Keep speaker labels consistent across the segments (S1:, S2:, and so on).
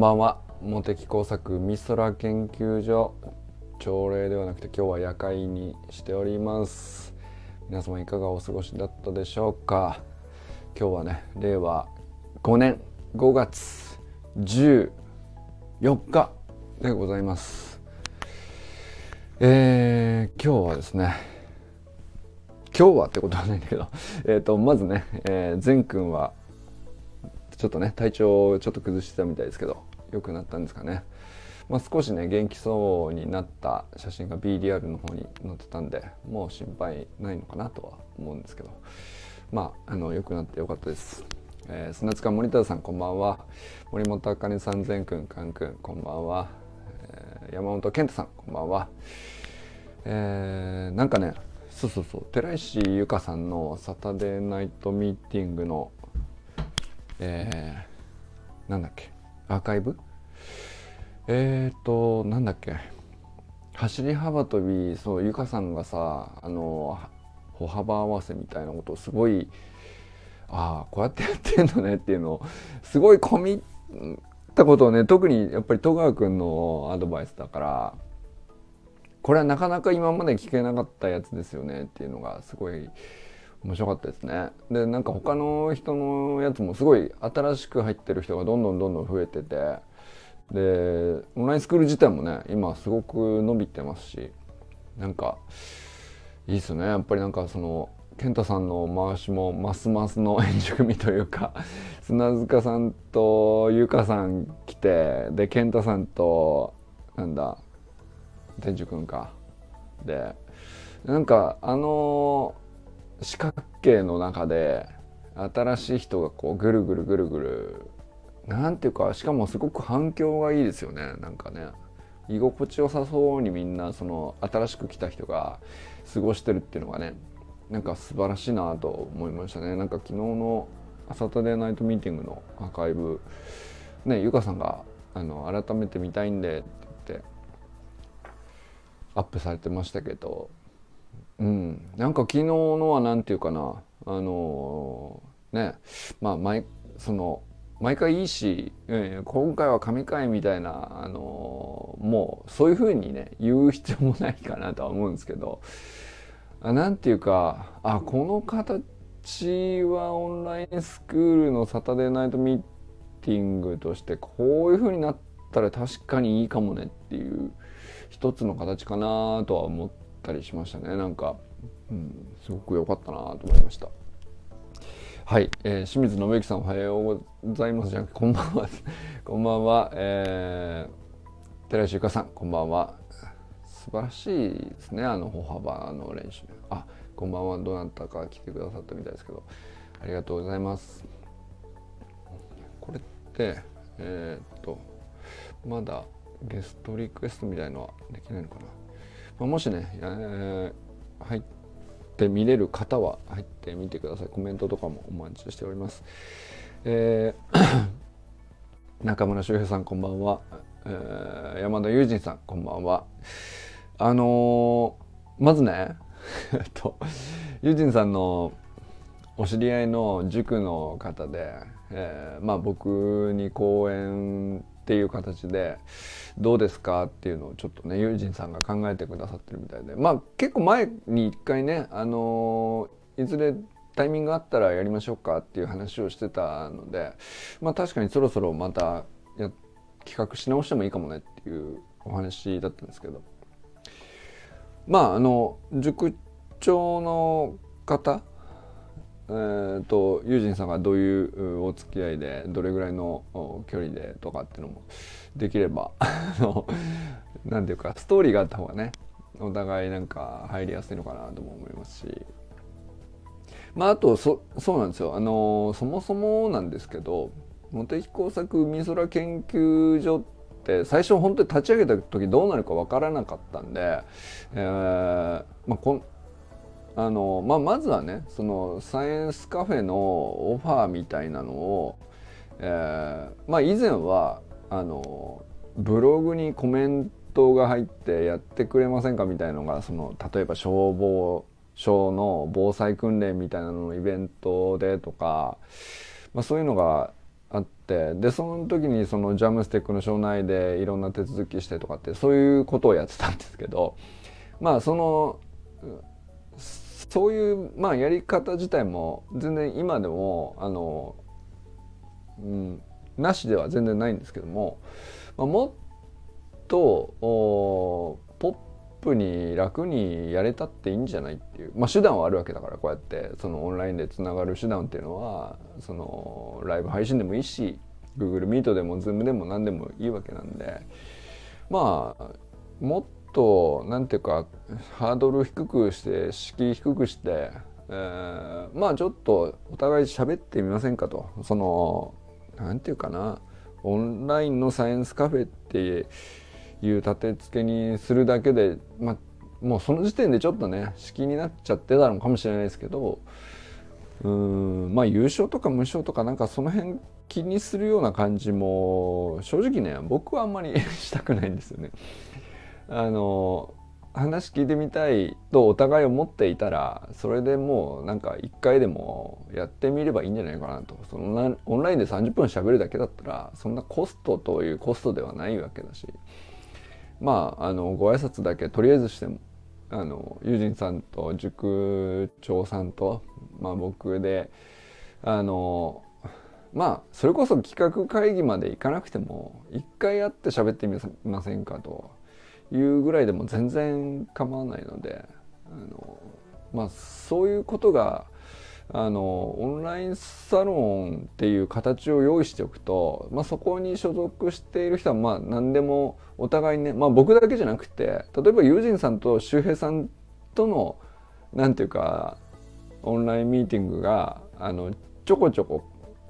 S1: んばんは。茂木工作美空研究所朝礼ではなくて今日は夜会にしております。皆様いかがお過ごしだったでしょうか。今日はね令和5年5月14日でございます。えー、今日はですね今日はってことはないんだけど、えーと、まずね、えー、善くんはちょっとね体調をちょっと崩してたみたいですけど良くなったんですかね、まあ、少しね元気そうになった写真が BDR の方に載ってたんでもう心配ないのかなとは思うんですけど。まああの良くなってよかったです、えー、砂塚森田さんこんばんは。森本茜さん善くんかんくんこんばんは、えー、山本健太さんこんばんは。えー、なんかねそうそうそう寺石由香さんのサタデーナイトミーティングのえー、なんだっけアーカイブえっ、ー、となんだっけ。走り幅跳びそうゆかさんがさあの歩幅合わせみたいなことをすごいああこうやってやってんのねっていうのをすごい込みったことをね特にやっぱり戸川君のアドバイスだからこれはなかなか今まで聞けなかったやつですよねっていうのがすごい面白かったですね。でなんか他の人のやつもすごい新しく入ってる人がどんどんどんどん増えててでオンラインスクール自体もね今すごく伸びてますしなんかいいっすね。やっぱりなんかその健太さんの回しもますますの円熟味というか 砂塚さんと優香さん来てで健太さんとなんだ天竺君か。でなんかあの四角形の中で新しい人がこうぐるぐるぐるぐるなんていうかしかもすごく反響がいいですよね。なんかね。居心地よさそうにみんなその新しく来た人が過ごしてるっていうのがねなんか素晴らしいなと思いましたね。なんか昨日の「サタデーナイトミーティング」のアーカイブねゆかさんがあの改めて見たいんでって言ってアップされてましたけど。うん、なんか昨日のは何て言うかな。あのー、ね。まあ毎その毎回いいし、うん、今回は神回みたいな、あのー、もうそういうふうにね言う必要もないかなとは思うんですけど何て言うかあこの形はオンラインスクールのサタデーナイトミーティングとしてこういうふうになったら確かにいいかもねっていう一つの形かなとは思ったりしましたね。なんか、うん、すごく良かったなと思いました。はい、えー、清水信之さんおはようございます。じゃんこんばんは。こんばんは、えー、寺石ゆかさんこんばんは。素晴らしいですね。あの歩幅の練習。あこんばんは。どうなったか来てくださったみたいですけど。ありがとうございます。これってえー、っとまだゲストリクエストみたいのはできないのかな。まあ、もしね、えー、入って見れる方は入ってみてください。コメントとかもお待ちしております、えー、中村修平さんこんばんは、えー、山田友人さんこんばんは。あのー、まずね えっと友人さんのお知り合いの塾の方で、えー、まあ僕に講演っていう形でどうですか？っていうのをちょっとね友人さんが考えてくださってるみたいで。まあ結構前に一回ねあのいずれタイミングあったらやりましょうかっていう話をしてたのでまあ確かにそろそろまたや企画し直してもいいかもねっていうお話だったんですけど。まああの塾長の方えーと、ユージンさんがどういうお付き合いでどれぐらいの距離でとかっていうのもできれば 何ていうかストーリーがあった方がねお互いなんか入りやすいのかなとも思いますし。まああとそそうなんですよ。あのそもそもなんですけど茂木工作海空研究所って最初本当に立ち上げた時どうなるか分からなかったんで、えーまあ、こんあの、まあ、まずはねそのサイエンスカフェのオファーみたいなのを、えー、まあ以前はあのブログにコメントが入ってやってくれませんかみたいのがその例えば消防署の防災訓練みたいなののイベントでとか、まあ、そういうのがあってでその時にそのジャムステックの省内でいろんな手続きしてとかってそういうことをやってたんですけどまあそのそういうまあやり方自体も全然今でもあの、うん、なしでは全然ないんですけども、まあ、もっとポップに楽にやれたっていいんじゃないっていう、まあ、手段はあるわけだからこうやってそのオンラインでつながる手段っていうのはそのライブ配信でもいいし Google Meet でも Zoom でも何でもいいわけなんでまあもっとと何ていうかハードル低くして敷居低くして、えー、まあちょっとお互い喋ってみませんかとその何て言うかなオンラインのサイエンスカフェっていう立て付けにするだけで、まあ、もうその時点でちょっとね敷居になっちゃってたのかもしれないですけどうんまあ優勝とか無償とかなんかその辺気にするような感じも正直ね僕はあんまり したくないんですよね。あの話聞いてみたいとお互い思っていたらそれでもうなんか一回でもやってみればいいんじゃないかなと。そのオンラインで30分喋るだけだったらそんなコストというコストではないわけだし。まああのご挨拶だけとりあえずしてもあの友人さんと塾長さんと、まあ、僕であのまあそれこそ企画会議まで行かなくても一回会って喋ってみませんかと。いうぐらいでも全然構わないのであの、まあ、そういうことがあのオンラインサロンっていう形を用意しておくと、まあ、そこに所属している人はまあ何でもお互いね、まあ、僕だけじゃなくて例えば友人さんと周平さんとの何て言うかオンラインミーティングがあのちょこちょこ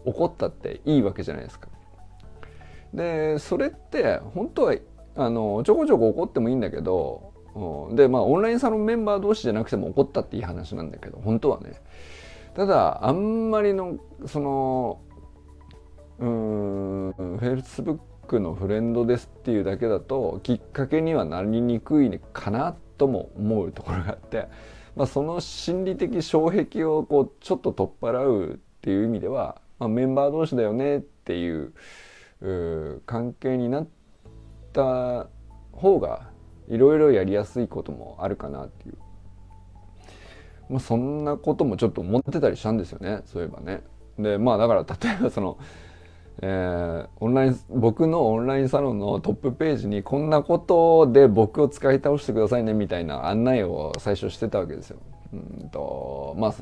S1: 起こったっていいわけじゃないですか。でそれって本当はあのちょこちょこ怒ってもいいんだけど、うん、でまあオンラインサロンメンバー同士じゃなくても怒ったっていい話なんだけど本当はね。ただあんまりのそのフェイスブックのフレンドですっていうだけだときっかけにはなりにくいかなとも思うところがあって、まあ、その心理的障壁をこうちょっと取っ払うっていう意味では、まあ、メンバー同士だよねっていう関係になってった方がいろいろやりやすいこともあるかなっていう、まあ、そんなこともちょっと思ってたりしたんですよねそういえばね。でまあだから例えばその、えー、オンライン僕のオンラインサロンのトップページにこんなことで僕を使い倒してくださいねみたいな案内を最初してたわけですよ。うんとまあ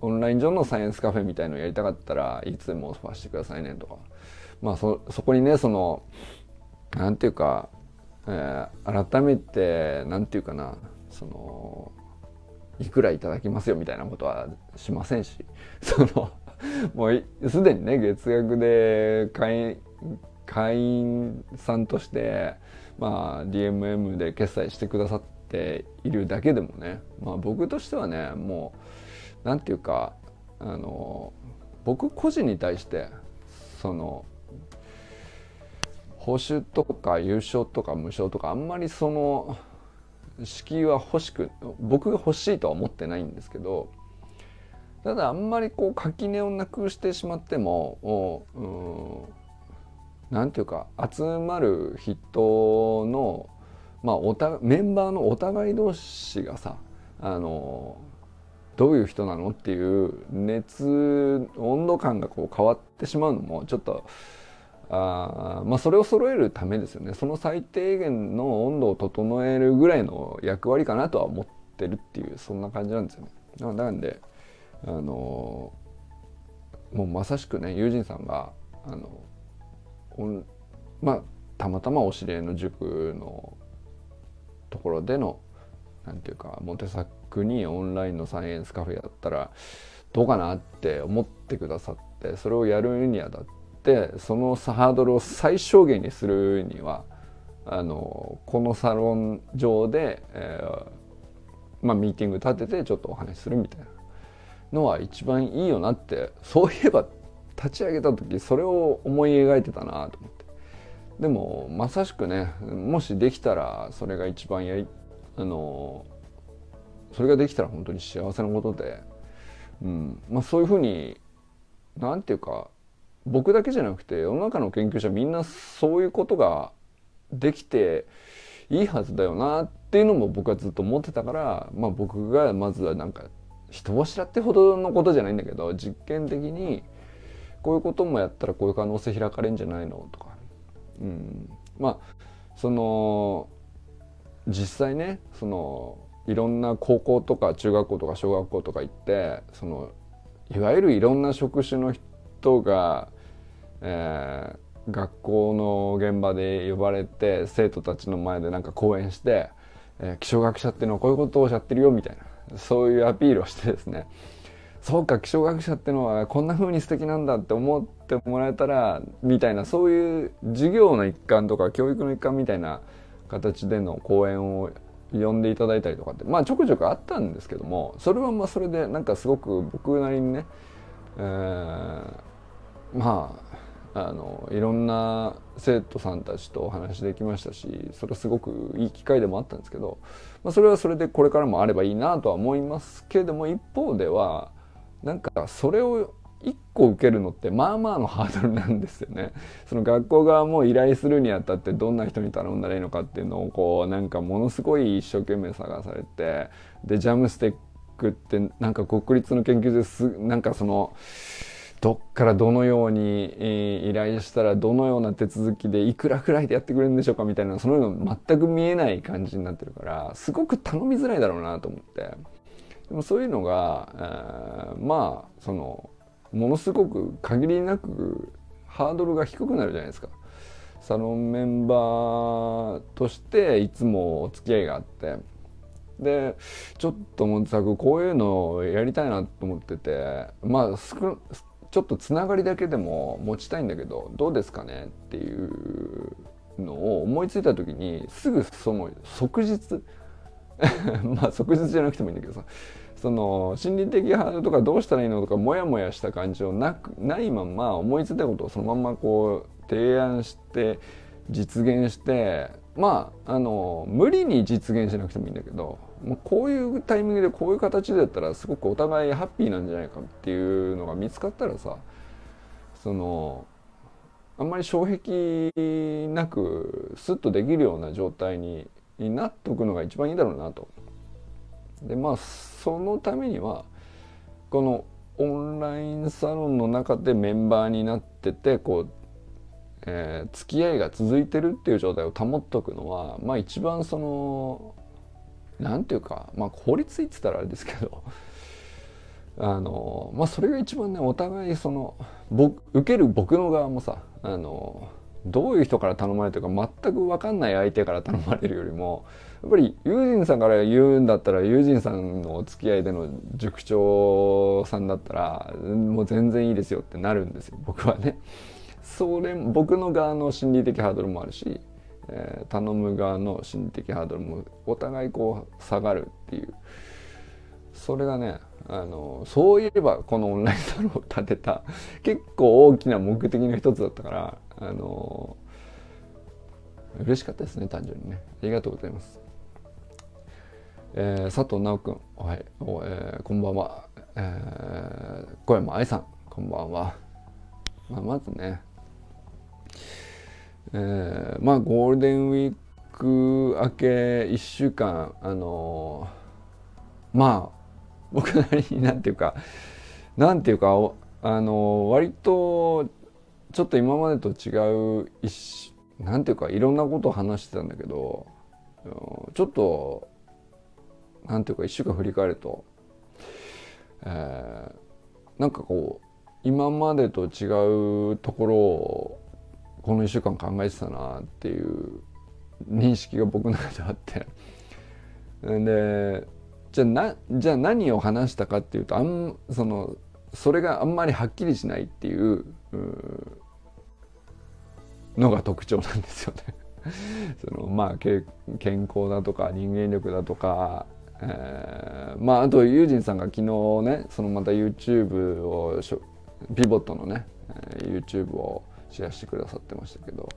S1: オンライン上のサイエンスカフェみたいのをやりたかったらいつでもオファーしてくださいねとかまあそそこにねそのなんていうか、えー、改めてなんていうかなそのいくらいただきますよみたいなことはしませんし そのもうすでにね月額で会員会員さんとしてまあ DMM で決済してくださっているだけでもねまあ僕としてはねもうなんていうかあの僕個人に対してその報酬とか優勝とか無償とかあんまりその敷居は欲しく僕が欲しいとは思ってないんですけどただあんまりこう垣根をなくしてしまっても何て言うか集まる人のまあおたメンバーのお互い同士がさあのどういう人なのっていう熱温度感がこう変わってしまうのもちょっとあまあそれを揃えるためですよねその最低限の温度を整えるぐらいの役割かなとは思ってるっていうそんな感じなんですよね。なんであのもうまさしくね友人さんがあのまあたまたまお知り合いの塾のところでのなんていうかモテサックにオンラインのサイエンスカフェやったらどうかなって思ってくださってそれをやるにあたってってそのハードルを最小限にするにはあのこのサロン上で、えー、まあ、ミーティング立ててちょっとお話しするみたいなのは一番いいよなってそういえば立ち上げた時それを思い描いてたなと思って。でもまさしくねもしできたらそれが一番やりあのそれができたら本当に幸せなことで、うんまあ、そういうふうに何て言うか僕だけじゃなくて世の中の研究者みんなそういうことができていいはずだよなっていうのも僕はずっと思ってたから、まあ、僕がまずはなんか人柱ってほどのことじゃないんだけど実験的にこういうこともやったらこういう可能性開かれんじゃないのとか、うん、まあその実際ねそのいろんな高校とか中学校とか小学校とか行ってそのいわゆるいろんな職種の人が、えー、学校の現場で呼ばれて生徒たちの前でなんか講演して、えー、気象学者っていうのはこういうことをおっしゃってるよみたいなそういうアピールをしてですね。そうか気象学者ってのはこんな風に素敵なんだって思ってもらえたらみたいなそういう授業の一環とか教育の一環みたいな形での講演を呼んでいただいたりとかってまあちょくちょくあったんですけどもそれはまあそれでなんかすごく僕なりにね、えー、まああのいろんな生徒さんたちとお話できましたしそれはすごくいい機会でもあったんですけど、まあ、それはそれでこれからもあればいいなとは思いますけれども一方ではなんかそれを1個受けるのってまあまあのハードルなんですよね。その学校側も依頼するにあたってどんな人に頼んだらいいのかっていうのをこうなんかものすごい一生懸命探されてでジャムステックってなんか国立の研究ですなんかそのどっからどのように依頼したらどのような手続きでいくらくらいでやってくれるんでしょうかみたいなそのの全く見えない感じになってるからすごく頼みづらいだろうなと思って。でもそういうのが、えー、まあそのものすごく限りなくハードルが低くなるじゃないですか。サロンメンバーとしていつもお付き合いがあって。でちょっともさこういうのをやりたいなと思ってて。まあちょっとつながりだけでも持ちたいんだけどどうですかねっていうのを思いついた時にすぐその即日 まあ即日じゃなくてもいいんだけどさその心理的ハードルとかどうしたらいいのとかモヤモヤした感じをなくないまま思いついたことをそのままこう提案して実現してまああの無理に実現しなくてもいいんだけどもうこういうタイミングでこういう形だったらすごくお互いハッピーなんじゃないかっていうのが見つかったらさそのあんまり障壁なくスッとできるような状態になっておくのが一番いいだろうなと。でまあそのためにはこのオンラインサロンの中でメンバーになっててこう、えー、付き合いが続いてるっていう状態を保っておくのはまあ一番その何て言うかまあ効率いいっつったらあれですけど あのまあそれが一番ねお互いその僕受ける僕の側もさあのどういう人から頼まれてるか全く分かんない相手から頼まれるよりもやっぱり友人さんから言うんだったら友人さんのお付き合いでの塾長さんだったらもう全然いいですよってなるんですよ僕はね。それ僕の側の心理的ハードルもあるし、えー、頼む側の心理的ハードルもお互いこう下がるっていう。それがねあのそういえばこのオンラインサロンを立てた結構大きな目的の一つだったからあの嬉しかったですね単純にね。ありがとうございます。えー、佐藤直君おはいお、えー、こんばんは、えー、小山愛さんこんばんは、まあ、まずねえー、まあゴールデンウィーク明け1週間あのー、まあ僕なりになんていうかなんていうかあの割とちょっと今までと違う一なんていうかいろんなことを話してたんだけどちょっとなんていうか1週間振り返ると、えー、なんかこう今までと違うところをこの1週間考えてたなっていう認識が僕の中であって。でじゃあなじゃあ何を話したかっていうとあんそのそれがあんまりはっきりしないっていうのが特徴なんですよね。そのまあ健康だとか人間力だとか、えー、まああとユージンさんが昨日ねそのまた YouTube をピボットのね YouTube をシェアしてくださってましたけど。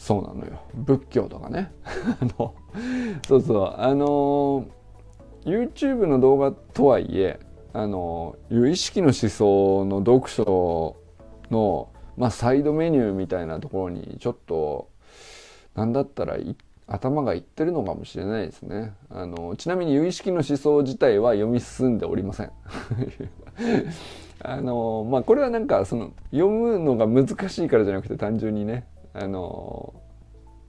S1: そうなのよ。仏教とかね。あのそうそう。あの YouTube の動画とはいえあの有意識の思想の読書の、まあ、サイドメニューみたいなところにちょっと何だったら頭がいってるのかもしれないですね。あのちなみに有意識の思想自体は読み進んでおりません。あのまあこれはなんかその読むのが難しいからじゃなくて単純にね。あの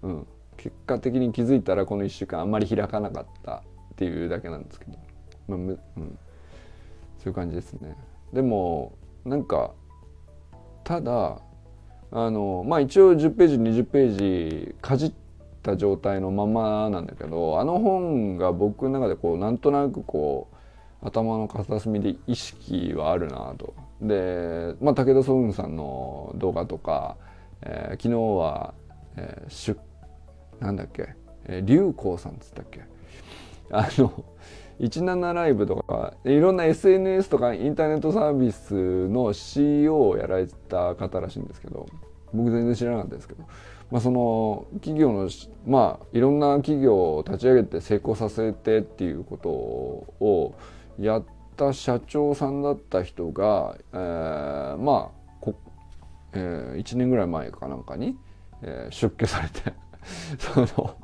S1: うん。結果的に気づいたらこの1週間あんまり開かなかったっていうだけなんですけど、まあむうん、そういう感じですね。でもなんかただあのまあ一応10ページ20ページかじった状態のままなんだけどあの本が僕の中でこうなんとなくこう頭の片隅で意識はあるなと。で、まあ、武田壮雲さんの動画とか、えー、昨日は、えー、出なんだっけ、えー、龍光さんっつったっけあの 17ライブとかいろんな SNS とかインターネットサービスの CEO をやられた方らしいんですけど僕全然知らなかったですけど、まあ、その企業のまあいろんな企業を立ち上げて成功させてっていうことをやった社長さんだった人が、えー、まあこ、えー、1年ぐらい前かなんかに、えー、出家されて その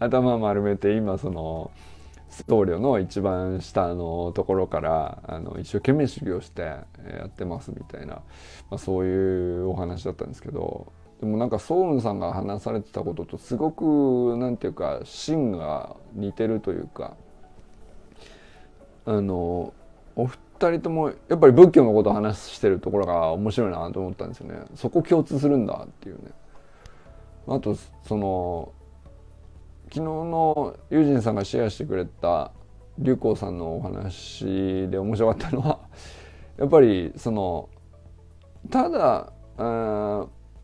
S1: 頭丸めて今その僧侶の一番下のところからあの一生懸命修行してやってますみたいな、まあ、そういうお話だったんですけどでもなんかソウンさんが話されてたこととすごくなんていうか芯が似てるというかあのお二人ともやっぱり仏教のことを話してるところが面白いなと思ったんですよね。そこ共通するんだっていうね。あとその昨日のユージンさんがシェアしてくれた龍光さんのお話で面白かったのは やっぱりそのただ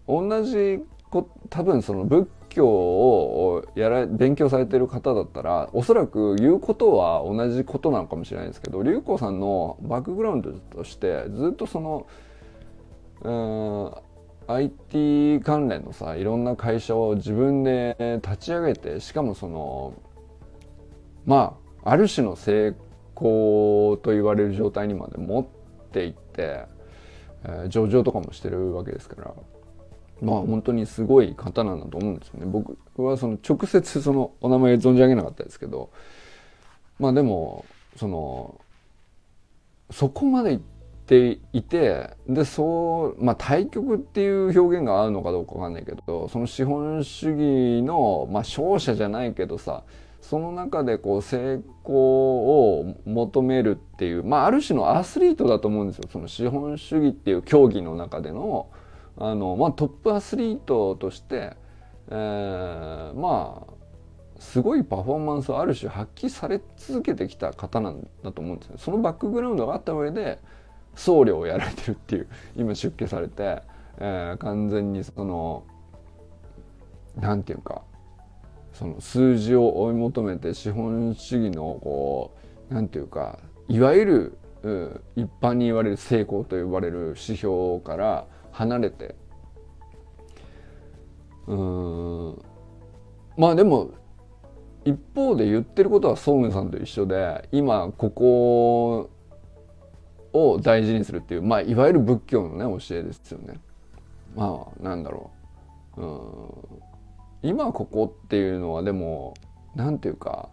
S1: 同じこ多分その仏教をやら勉強されてる方だったらおそらく言うことは同じことなのかもしれないですけど龍光さんのバックグラウンドとしてずっとそのうん IT 関連のさいろんな会社を自分で立ち上げてしかもそのまあある種の成功と言われる状態にまで持っていって、えー、上場とかもしてるわけですから。まあ本当にすごい方なんだと思うんですよね。僕はその直接そのお名前存じ上げなかったですけどまあでもそのそこまでていてでそうまあ対極っていう表現が合うのかどうかわかんないけどその資本主義の、まあ、勝者じゃないけどさその中でこう成功を求めるっていうまあある種のアスリートだと思うんですよ。その資本主義っていう競技の中でのあの、まあ、トップアスリートとして、えー、まあすごいパフォーマンスをある種発揮され続けてきた方なんだと思うんですよ。そのバックグラウンドがあった上で僧侶をやられてるっていう今出家されて、えー、完全にその何て言うかその数字を追い求めて資本主義のこう何て言うかいわゆる一般に言われる成功と呼ばれる指標から離れて。うん。まあでも一方で言ってることはソングさんと一緒で今ここを大事にするっていう、まあ、いわゆる仏教のね教えですよね。まあなんだろう。うん。今ここっていうのはでも何て言うか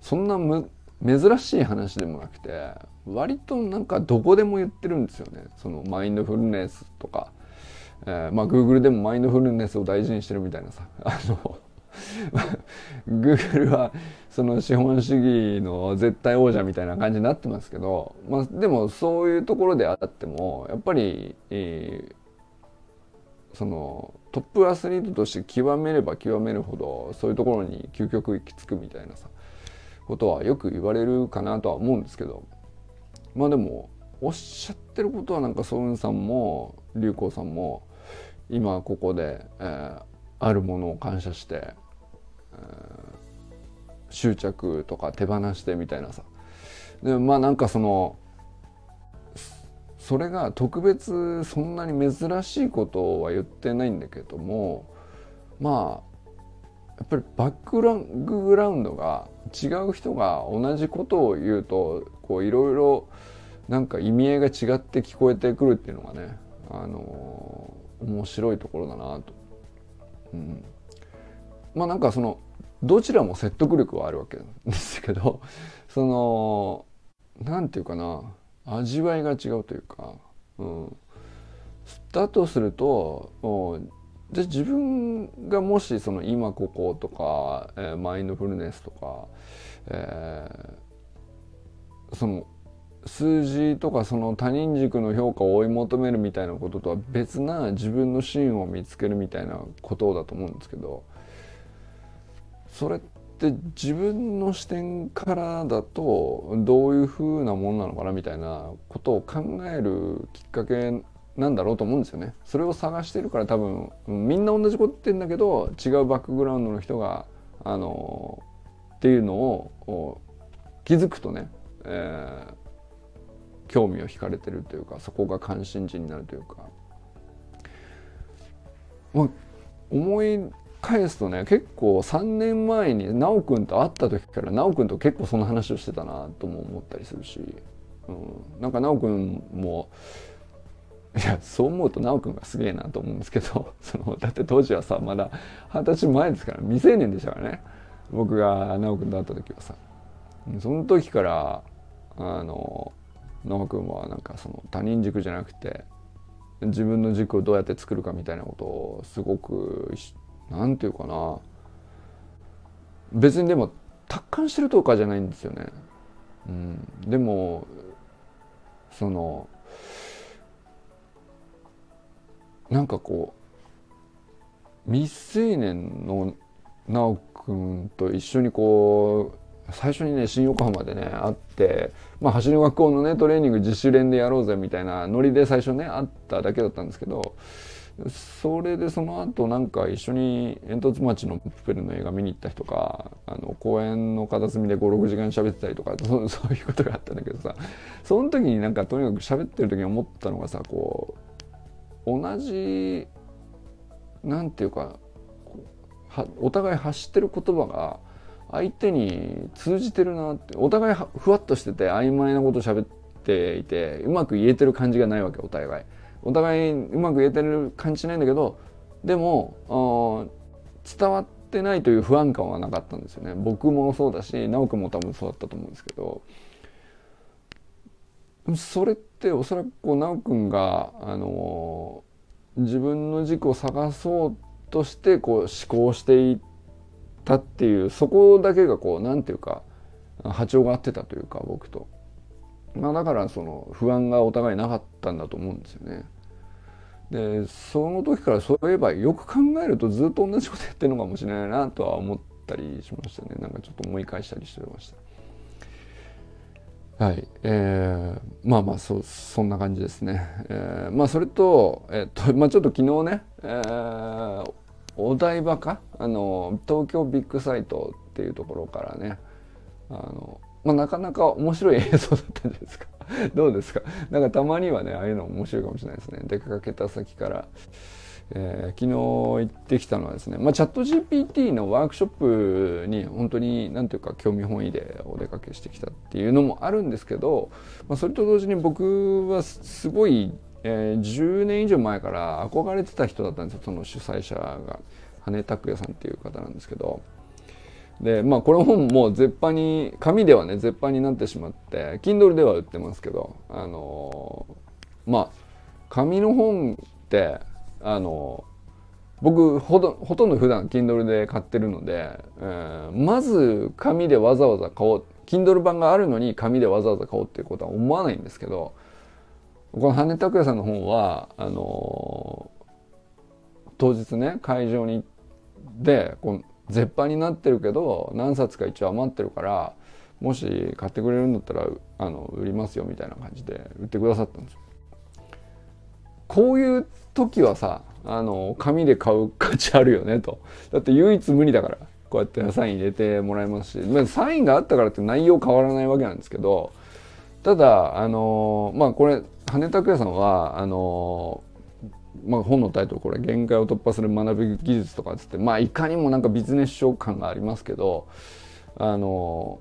S1: そんな珍しい話でもなくて割となんかどこでも言ってるんですよね。そのマインドフルネスとか、えー、まあ Google でもマインドフルネスを大事にしてるみたいなさ。あの Google はその資本主義の絶対王者みたいな感じになってますけど、まあ、でもそういうところであってもやっぱり、えー、そのトップアスリートとして極めれば極めるほどそういうところに究極行き着くみたいなさことはよく言われるかなとは思うんですけど。まあでもおっしゃってることはなんかソウンさんも龍光さんも今ここで、えー、あるものを感謝して、えー、執着とか手放してみたいなさ。でまあなんかそのそれが特別そんなに珍しいことは言ってないんだけどもまあやっぱりバックグラウンドが違う人が同じことを言うとこういろいろなんか意味合いが違って聞こえてくるっていうのがねあの面白いところだなと。うん、まあなんかそのどちらも説得力はあるわけですけど その何て言うかな味わいが違うというか、うん、だとするとじゃ自分がもしその今こことか、えー、マインドフルネスとか、えー、その数字とかその他人軸の評価を追い求めるみたいなこととは別な自分の芯を見つけるみたいなことだと思うんですけどそれって自分の視点からだとどういうふうなもんなのかなみたいなことを考えるきっかけなんだろうと思うんですよね。それを探してるから多分みんな同じこと言ってんだけど違うバックグラウンドの人があのっていうのを気づくとね、えー、興味を惹かれてるというかそこが関心事になるというか、まあ、思い返すとね結構3年前に修くんと会った時から修くんと結構その話をしてたなとも思ったりするし、うん、なんか修くんもいやそう思うと修くんがすげえなと思うんですけど そのだって当時はさまだ二十歳前ですから未成年でしたからね。僕が修くんと会った時はさ。その時からあの野くんはなんかその他人軸じゃなくて自分の軸をどうやって作るかみたいなことをすごく何て言うかな別にでも達観してるとかじゃないんですよね。うん、でもそのなんかこう未成年の修くんと一緒にこう最初にね新横浜でね会って、まあ、走り学校のねトレーニング自主練でやろうぜみたいなノリで最初ね会っただけだったんですけどそれでその後なんか一緒に煙突町のプペルの映画見に行った人かあの公園の片隅で56時間喋ってたりとか そそういうことがあったんだけどさその時になんかとにかく喋ってる時に思ったのがさこう同じなんていうかお互い発してる言葉が相手に通じてるなってお互いふわっとしてて曖昧なこと喋っていてうまく言えてる感じがないわけお互い。お互いうまく言えてる感じないんだけどでも伝わってないという不安感はなかったんですよね僕もそうだし直くんも多分そうだったと思うんですけどそれっておそらくこう直くんが、あの自分の軸を探そうとしてこう思考していったっていうそこだけがこう何て言うか波長が合ってたというか僕と。まあ、だからその不安がお互いなかったんだと思うんですよね。でその時からそういえばよく考えるとずっと同じことやってるのかもしれないなとは思ったりしましたねなんかちょっと思い返したりしてました。はい、えー、まあまあそそんな感じですね。えー、まあそれと,、えー、っとまあ、ちょっと昨日ね、えー、お台場か？あの東京ビッグサイトっていうところからね。あのまあ、なかなか面白い映像だったんじゃないですか？どうですか？なんかたまにはねああいうの面白いかもしれないですね。出かけた先から、えー、昨日行ってきたのはですね、まあ、チャット GPT のワークショップに本当に何ていうか興味本位でお出かけしてきたっていうのもあるんですけど、まあ、それと同時に僕はすごい、えー、10年以上前から憧れてた人だったんですよその主催者が羽拓也さんっていう方なんですけど。でまあこの本も絶版に紙ではね絶版になってしまって Kindle では売ってますけどあのまあ紙の本ってあの僕ほとほとんど普段 Kindle で買ってるので、えー、まず紙でわざわざ買おう Kindle 版があるのに紙でわざわざ買おうっていうことは思わないんですけどこの羽拓也さんの本はあの当日ね会場に行ってこの絶版になってるけど何冊か一応余ってるからもし買ってくれるんだったらあの売りますよみたいな感じで売ってくださったんですよ。こういう時はさあの紙で買う価値あるよねとだって唯一無二だからこうやってサイン入れてもらえますしサインがあったからって内容変わらないわけなんですけどただあのまあこれ羽拓也さんはあのまあ、本のタイトルこれ「限界を突破する学び技術」とかっつってまあいかにもなんかビジネス書感がありますけどあの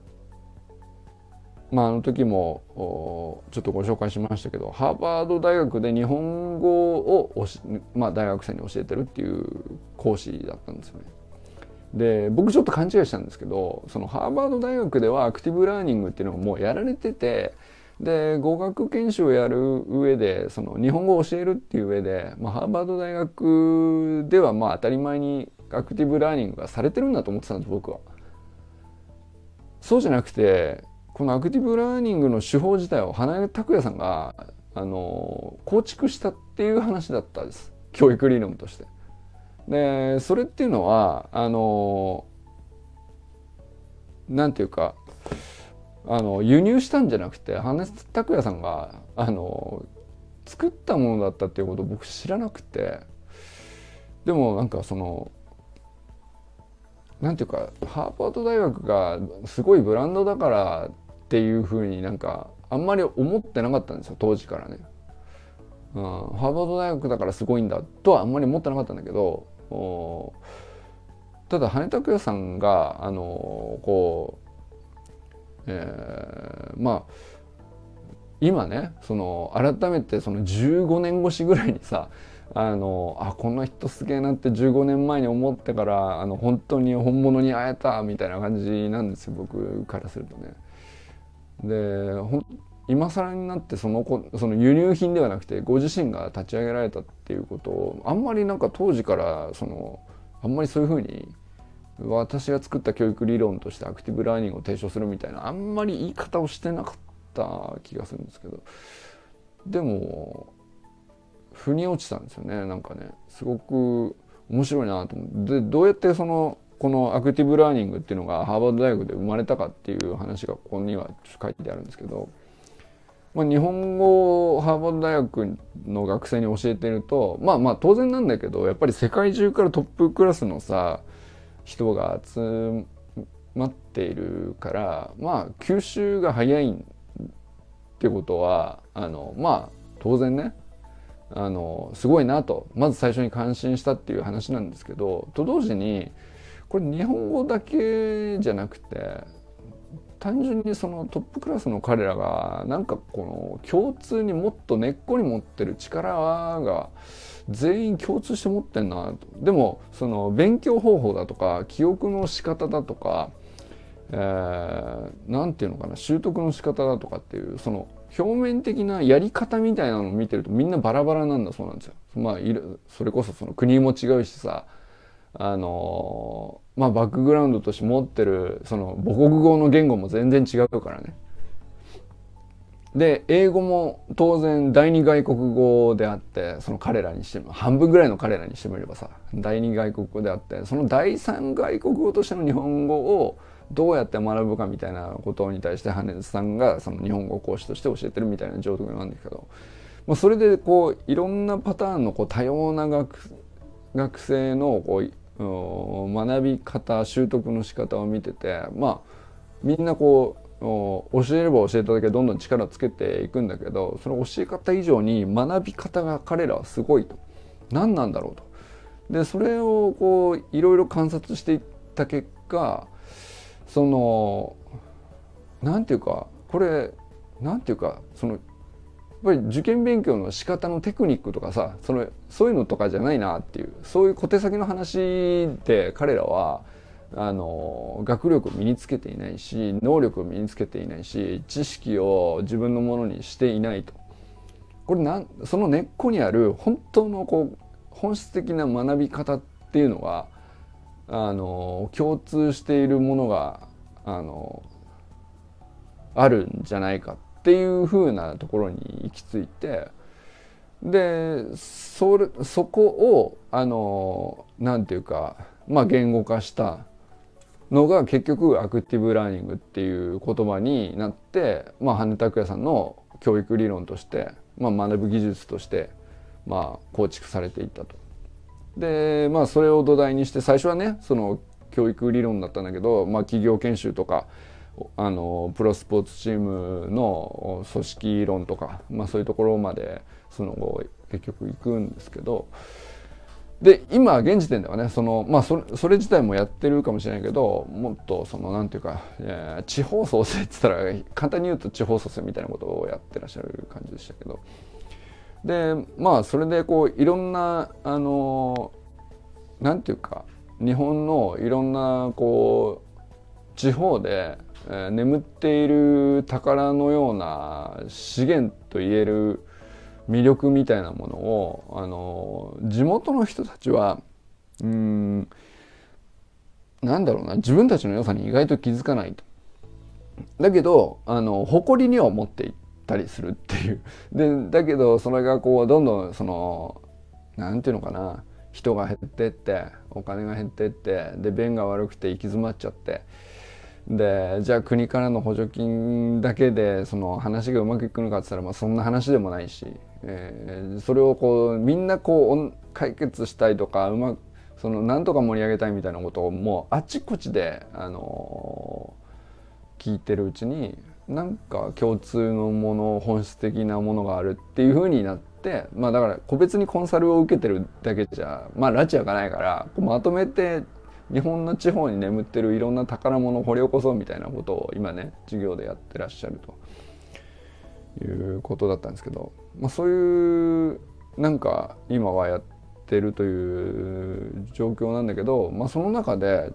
S1: まあ、あの時もちょっとご紹介しましたけどハーバード大学で日本語をまあ、大学生に教えてるっていう講師だったんですよね。で僕ちょっと勘違いしたんですけどそのハーバード大学ではアクティブラーニングっていうのがもうやられててで語学研修をやる上でその日本語を教えるっていう上で、まあ、ハーバード大学ではまあ当たり前にアクティブラーニングがされてるんだと思ってたんです僕は。そうじゃなくてこのアクティブラーニングの手法自体を花江拓也さんがあの構築したっていう話だったんです教育理論として。でそれっていうのはあのなんていうかあの輸入したんじゃなくて花江拓也さんがあの作ったものだったっていうことを僕知らなくてでもなんかそのなんていうかハーバード大学がすごいブランドだからっていうふうになんかあんまり思ってなかったんですよ当時からね。うん、ハーバード大学だからすごいんだとはあんまり思ってなかったんだけどただ羽田拓也さんがあのこう、えー、まあ今ねその改めてその15年越しぐらいにさあのあこの人すげえなって15年前に思ってからあの本当に本物に会えたみたいな感じなんですよ僕からするとね。で今更になってそのその輸入品ではなくてご自身が立ち上げられたっていうことをあんまりなんか当時からそのあんまりそういうふうに私が作った教育理論としてアクティブラーニングを提唱するみたいなあんまり言い方をしてなかった気がするんですけどでも腑に落ちたんですよね。なんかねすごく面白いなと思ってでどうやってそのこのアクティブラーニングっていうのがハーバード大学で生まれたかっていう話がここには書いてあるんですけど、まあ、日本語をハーバード大学の学生に教えてるとまあまあ当然なんだけどやっぱり世界中からトップクラスのさ人が集まっているからまあ吸収が早いってことはあのまあ当然ねあのすごいなとまず最初に感心したっていう話なんですけどと同時にこれ日本語だけじゃなくて単純にそのトップクラスの彼らがなんかこの共通にもっと根っこに持ってる力が全員共通して持ってんなとでもその勉強方法だとか記憶の仕方だとか何、えー、て言うのかな習得の仕方だとかっていうその表面的なやり方みたいなのを見てるとみんなバラバラなんだそうなんですよ。まあそれこそその国も違うしさあのまあバックグラウンドとして持ってるその母国語の言語も全然違うからね。で英語も当然第二外国語であってその彼らにしても半分ぐらいの彼らにしてみればさ第二外国語であってその第三外国語としての日本語をどうやって学ぶかみたいなことに対して羽根さんがその日本語講師として教えてるみたいな状況なんですけど、まあ、それでこういろんなパターンのこう多様な学学生のこう学び方習得の仕方を見ててまあみんなこう教えれば教えただけどんどん力をつけていくんだけどその教え方以上に学び方が彼らはすごいと何なんだろうと。でそれをこういろいろ観察していった結果その何て言うかこれ何て言うかそのやっぱり受験勉強の仕方のテクニックとかさそのそういうのとかじゃないなっていうそういう小手先の話で彼らはあの学力を身につけていないし能力を身につけていないし知識を自分のものにしていないと。これなんその根っこにある本当のこう本質的な学び方っていうのがあの共通しているものがあのあるんじゃないかっていうふうなところに行き着いてでそれそこをあのなんていうかまあ言語化したのが結局アクティブラーニングっていう言葉になって、まあ、羽根拓也さんの教育理論として、まあ、学ぶ技術として、まあ、構築されていったと。でまあそれを土台にして最初はねその教育理論だったんだけど、まあ、企業研修とかあのプロスポーツチームの組織論とか、まあ、そういうところまでその後結局行くんですけどで今現時点ではねそのまあそれそれ自体もやってるかもしれないけどもっとそのなんていうか、えー、地方創生って言ったら簡単に言うと地方創生みたいなことをやってらっしゃる感じでしたけど。でまあそれでこういろんなあのなんていうか日本のいろんなこう地方で、えー、眠っている宝のような資源と言える魅力みたいなものをあの地元の人たちはうんなんだろうな自分たちの良さに意外と気づかないと。だけどあの誇りには思っていったりするっていう。でだけどそれがこうどんどんそのなんていうのかな人が減ってってお金が減ってってで便が悪くて行き詰まっちゃって。でじゃあ国からの補助金だけでその話がうまくいくのかって言ったら、まあ、そんな話でもないし、えー、それをこうみんなこう解決したいとかうまくそのなんとか盛り上げたいみたいなことをもうあちこちで、あのー、聞いてるうちになんか共通のもの本質的なものがあるっていうふうになってまあだから個別にコンサルを受けてるだけじゃまあ拉致開かないからまとめて日本の地方に眠ってるいろんな宝物を掘り起こそうみたいなことを今ね授業でやってらっしゃるということだったんですけど、まあ、そういうなんか今はやってるという状況なんだけど、まあ、その中で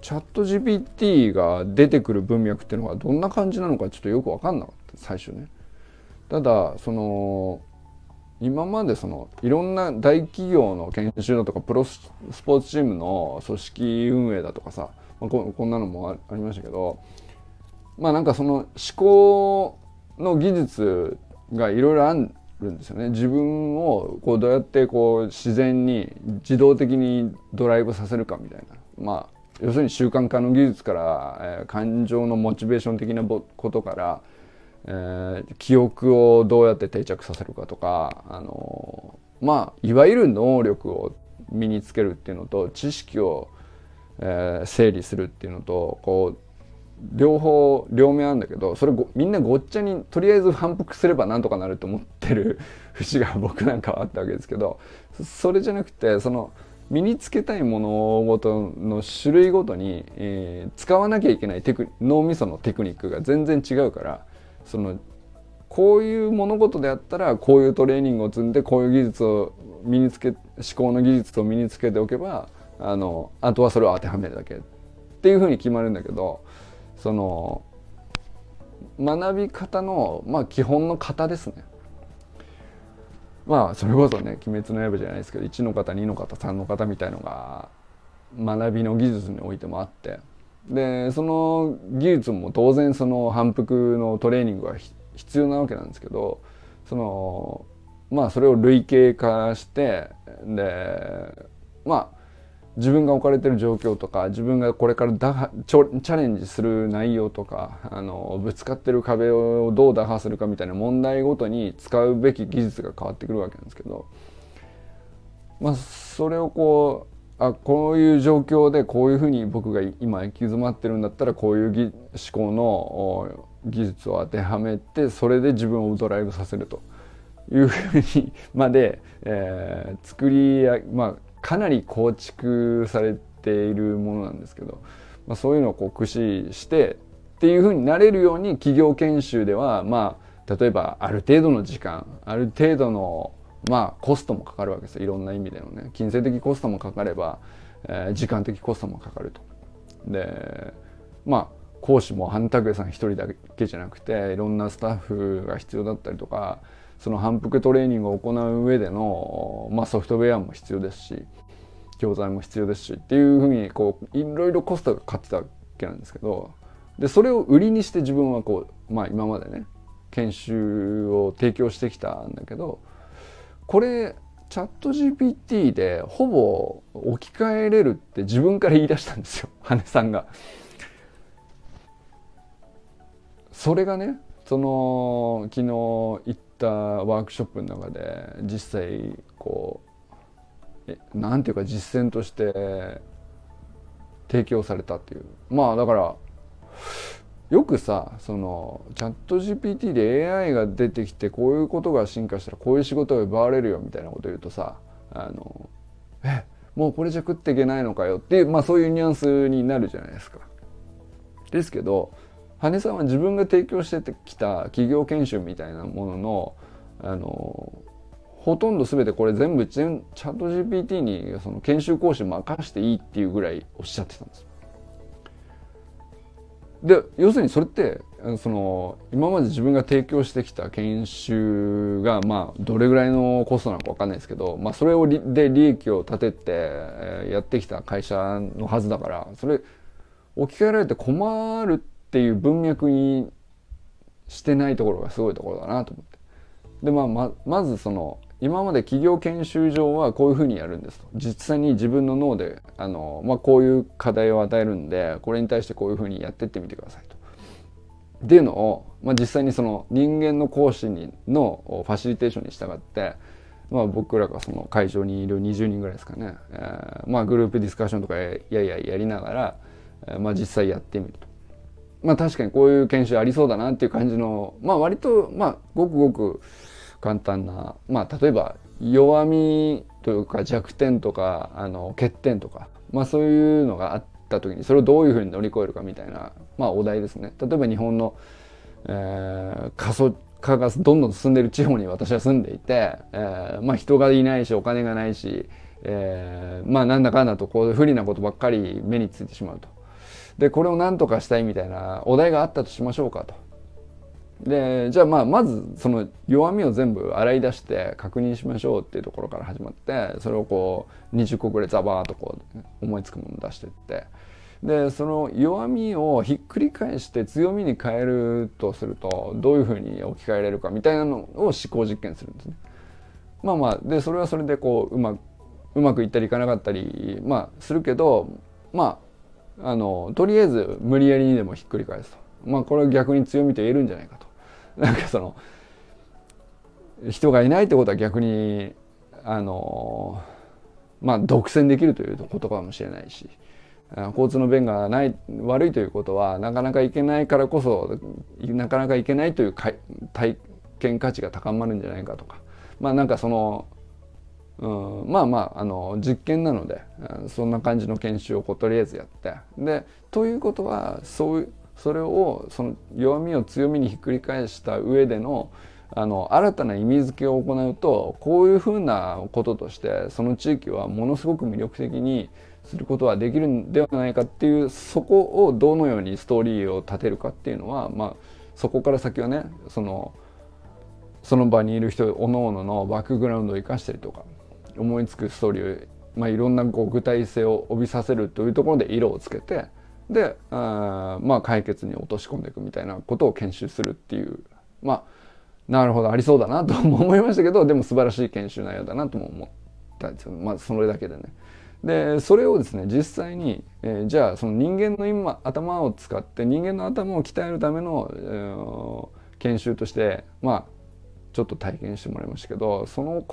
S1: チャット GPT が出てくる文脈っていうのがどんな感じなのかちょっとよく分かんなかった最初ね。ただその今までそのいろんな大企業の研修だとかプロスポーツチームの組織運営だとかさ、まあ、ここんなのもありましたけどまあなんかその思考の技術がいろいろあるんですよね。自分をこうどうやってこう自然に自動的にドライブさせるかみたいな。まあ要するに習慣化の技術から、えー、感情のモチベーション的なことからえー、記憶をどうやって定着させるかとか、あのー、まあいわゆる能力を身につけるっていうのと知識を、えー、整理するっていうのとこう両方両面あるんだけどそれみんなごっちゃにとりあえず反復すればなんとかなると思ってる 節が僕なんかはあったわけですけどそれじゃなくてその身につけたい物事の種類ごとに、えー、使わなきゃいけないテク脳みそのテクニックが全然違うからそのこういう物事であったらこういうトレーニングを積んでこういう技術を身につけ思考の技術を身につけておけばあのあとはそれを当てはめるだけっていうふうに決まるんだけどその学び方の、まあ、基本の型ですね。まあそれこそね「鬼滅の刃」じゃないですけど1の方2の方3の方みたいのが学びの技術においてもあってでその技術も当然その反復のトレーニングが必要なわけなんですけどそのまあそれを類型化してでまあ自分が置かれてる状況とか自分がこれから打破チャレンジする内容とかあのぶつかってる壁をどう打破するかみたいな問題ごとに使うべき技術が変わってくるわけなんですけどまあそれをこうあこういう状況でこういうふうに僕が今行き詰まってるんだったらこういう思考の技術を当てはめてそれで自分をドライブさせるというふうにまで、えー、作りまあかなり構築されているものなんですけど、まあ、そういうのをこう駆使してっていうふうになれるように企業研修ではまあ例えばある程度の時間ある程度のまあコストもかかるわけですいろんな意味でのね金銭的コストもかかれば、えー、時間的コストもかかると。でまあ講師も半拓也さん一人だけじゃなくていろんなスタッフが必要だったりとかその反復トレーニングを行う上での、まあ、ソフトウェアも必要ですし教材も必要ですしっていうふうにこういろいろコストがかかってたわけなんですけどでそれを売りにして自分はこうまあ今までね研修を提供してきたんだけどこれチャット GPT でほぼ置き換えれるって自分から言い出したんですよ 羽根さんが。それがねその昨日ったワークショップの中で実際こうえなんていうか実践として提供されたっていうまあだからよくさそのチャット GPT で AI が出てきてこういうことが進化したらこういう仕事が奪われるよみたいなこと言うとさあのえもうこれじゃ食っていけないのかよっていう、まあそういうニュアンスになるじゃないですか。ですけど羽さんは自分が提供してきた企業研修みたいなもののあのほとんど全てこれ全部チャット GPT にその研修講師任していいっていうぐらいおっしゃってたんです。で要するにそれってその今まで自分が提供してきた研修がまあどれぐらいのコストなのか分かんないですけど、まあ、それをで利益を立ててやってきた会社のはずだからそれ置き換えられて困るってっていう文脈にしてないところがすごいところだなと思って。でまあままずその今まで企業研修上はこういうふうにやるんですと実際に自分の脳であの、まあ、こういう課題を与えるんでこれに対してこういうふうにやってってみてくださいと。っていうのを、まあ、実際にその人間の講師にのファシリテーションに従って、まあ、僕らがその会場にいる20人ぐらいですかね、えー、まあ、グループディスカッションとかやややりながら、えー、まあ、実際やってみると。まあ確かにこういう研修ありそうだなっていう感じのまあ割とまあごくごく簡単なまあ例えば弱みというか弱点とかあの欠点とか、まあ、そういうのがあった時にそれをどういうふうに乗り越えるかみたいな、まあ、お題ですね。例えば日本の、えー、過疎化がどんどん進んでいる地方に私は住んでいて、えー、まあ、人がいないしお金がないし、えー、まあなんだかんだとこう不利なことばっかり目についてしまうと。でこれを何とかしたいみたいなお題があったとしましょうかと。でじゃあまあまずその弱みを全部洗い出して確認しましょうっていうところから始まってそれをこう20個ぐらいザバーッとこう思いつくもの出してってでその弱みをひっくり返して強みに変えるとするとどういうふうに置き換えれるかみたいなのを思考実験するんですね。まあまあでそれはそれでこううまうまくいったりいかなかったりまあするけどまああのとりあえず無理やりにでもひっくり返すと。まあこれは逆に強みと言えるんじゃないかと。なんかその人がいないってことは逆にあのまあ独占できるということかもしれないし交通の便がない悪いということはなかなか行けないからこそなかなか行けないという体験価値が高まるんじゃないかとかまあなんかその、うん、まあまああの実験なのでうんそんな感じの研修をこうとりあえずやって。でということはそうそれをその弱みを強みにひっくり返した上でのあの新たな意味付けを行うとこういうふうなこととしてその地域はものすごく魅力的にすることはできるんではないかっていうそこをどのようにストーリーを立てるかっていうのは、まあ、そこから先はねそのその場にいる人おのおののバックグラウンドを生かしたりとか思いつくストーリーを、まあ、いろんなこう具体性を帯びさせるというところで色をつけてであまあ解決に落とし込んでいくみたいなことを研修するっていうまあなるほどありそうだなとも思いましたけどでも素晴らしい研修内容だなとも思ったんですよまあそれだけでね。でそれをですね実際に、えー、じゃあその人間の今頭を使って人間の頭を鍛えるための、えー、研修としてまあちょっと体験してもらいましたけどその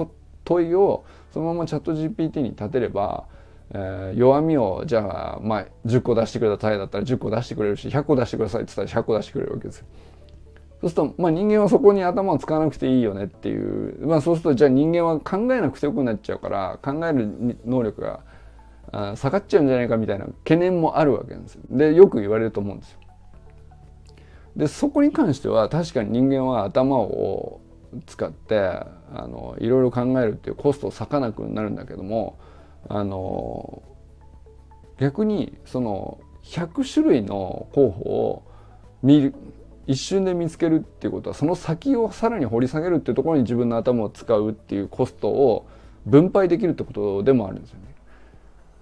S1: 問いをそのままチャット GPT に立てればえー、弱みをじゃあ、まあ、10個出してくれたタイだったら10個出してくれるし100個出してくださいって言ったら100個出してくれるわけですよ。そうすると、まあ、人間はそこに頭を使わなくていいよねっていう、まあ、そうするとじゃあ人間は考えなくてよくなっちゃうから考える能力が下がっちゃうんじゃないかみたいな懸念もあるわけなんですよ。でよく言われると思うんですよ。でそこに関しては確かに人間は頭を使ってあのいろいろ考えるっていうコストを割かなくなるんだけどもあの逆にその100種類の候補を見一瞬で見つけるっていうことはその先をさらに掘り下げるっていうところに自分の頭を使うっていうコストを分配できるってことでもあるんですよね。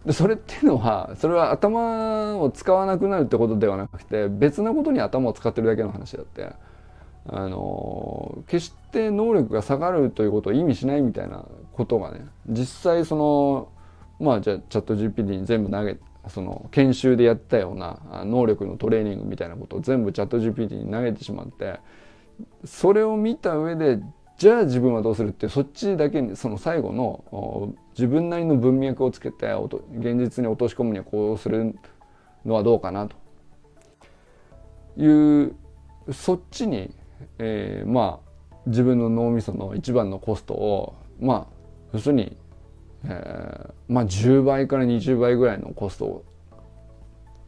S1: でそれっていうのはそれは頭を使わなくなるってことではなくて別なことに頭を使ってるだけの話だってあの決して能力が下がるということを意味しないみたいなことがね実際そのまあじゃあチャット GPT に全部投げその研修でやったような能力のトレーニングみたいなことを全部チャット GPT に投げてしまってそれを見た上でじゃあ自分はどうするってそっちだけにその最後の自分なりの文脈をつけて現実に落とし込むにはこうするのはどうかなと。いうそっちに、えー、まあ自分の脳みその一番のコストをまあ要するにえー、まあ10倍から20倍ぐらいのコストを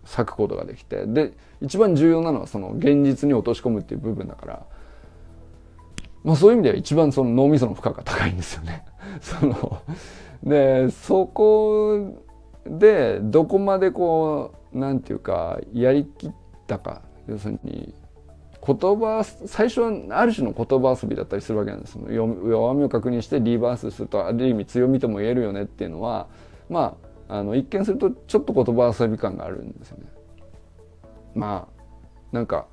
S1: 割くことができてで一番重要なのはその現実に落とし込むっていう部分だからまあそういう意味では一番その脳みその負荷が高いんですよね。そのでそこでどこまでこうなんていうかやりきったか要するに言葉最初はある種の言葉遊びだったりするわけなんです弱みを確認してリバースするとある意味強みとも言えるよねっていうのはまああの一見するとちょっと言葉遊び感があるんですよね。まあなんか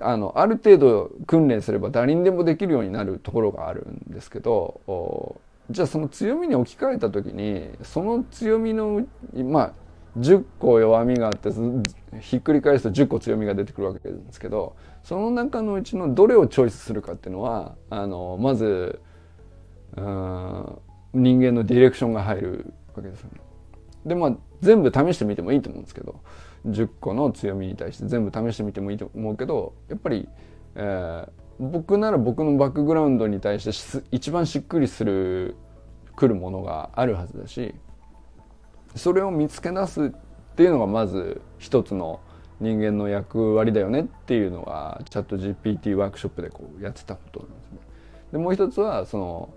S1: あのある程度訓練すれば誰にでもできるようになるところがあるんですけどじゃあその強みに置き換えた時にその強みのまあ10個弱みがあってひっくり返すと10個強みが出てくるわけですけどその中のうちのどれをチョイスするかっていうのはあのまず人間のディレクションが入るわけですよね。でまあ全部試してみてもいいと思うんですけど10個の強みに対して全部試してみてもいいと思うけどやっぱり、えー、僕なら僕のバックグラウンドに対して一番しっくりするくるものがあるはずだしそれを見つけ出すっていうのがまず一つの人間の役割だよねっていうのがチャット GPT ワークショップでこうやってたことなんですね。でもう一つはその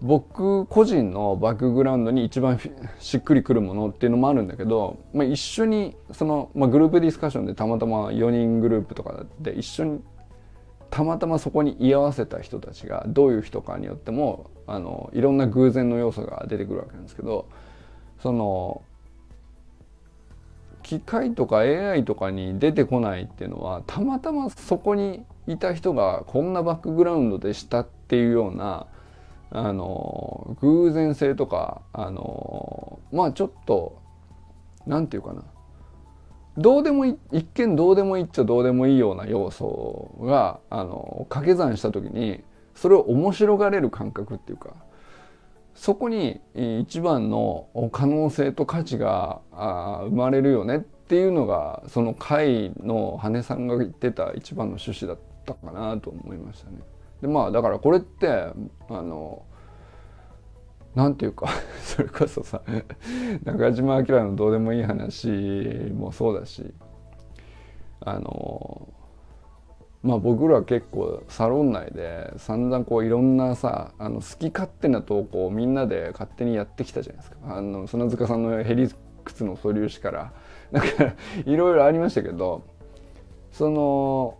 S1: 僕個人のバックグラウンドに一番しっくりくるものっていうのもあるんだけど、まあ、一緒にその、まあ、グループディスカッションでたまたま4人グループとかで一緒にたまたまそこに居合わせた人たちがどういう人かによってもあのいろんな偶然の要素が出てくるわけなんですけどその機械とか AI とかに出てこないっていうのはたまたまそこにいた人がこんなバックグラウンドでしたっていうようなあの偶然性とかあのまあちょっと何て言うかな。どうでもい一見どうでもいいっちゃどうでもいいような要素があの掛け算した時にそれを面白がれる感覚っていうかそこに一番の可能性と価値が生まれるよねっていうのがその会の羽根さんが言ってた一番の趣旨だったかなと思いましたね。でまあだからこれってあのなんていうか それこそさ中島明のどうでもいい話もそうだしあのまあ僕ら結構サロン内で散々こういろんなさあの好き勝手な投稿をみんなで勝手にやってきたじゃないですか。あの砂塚さんのヘリクツの素粒子から。なんかいろいろありましたけどその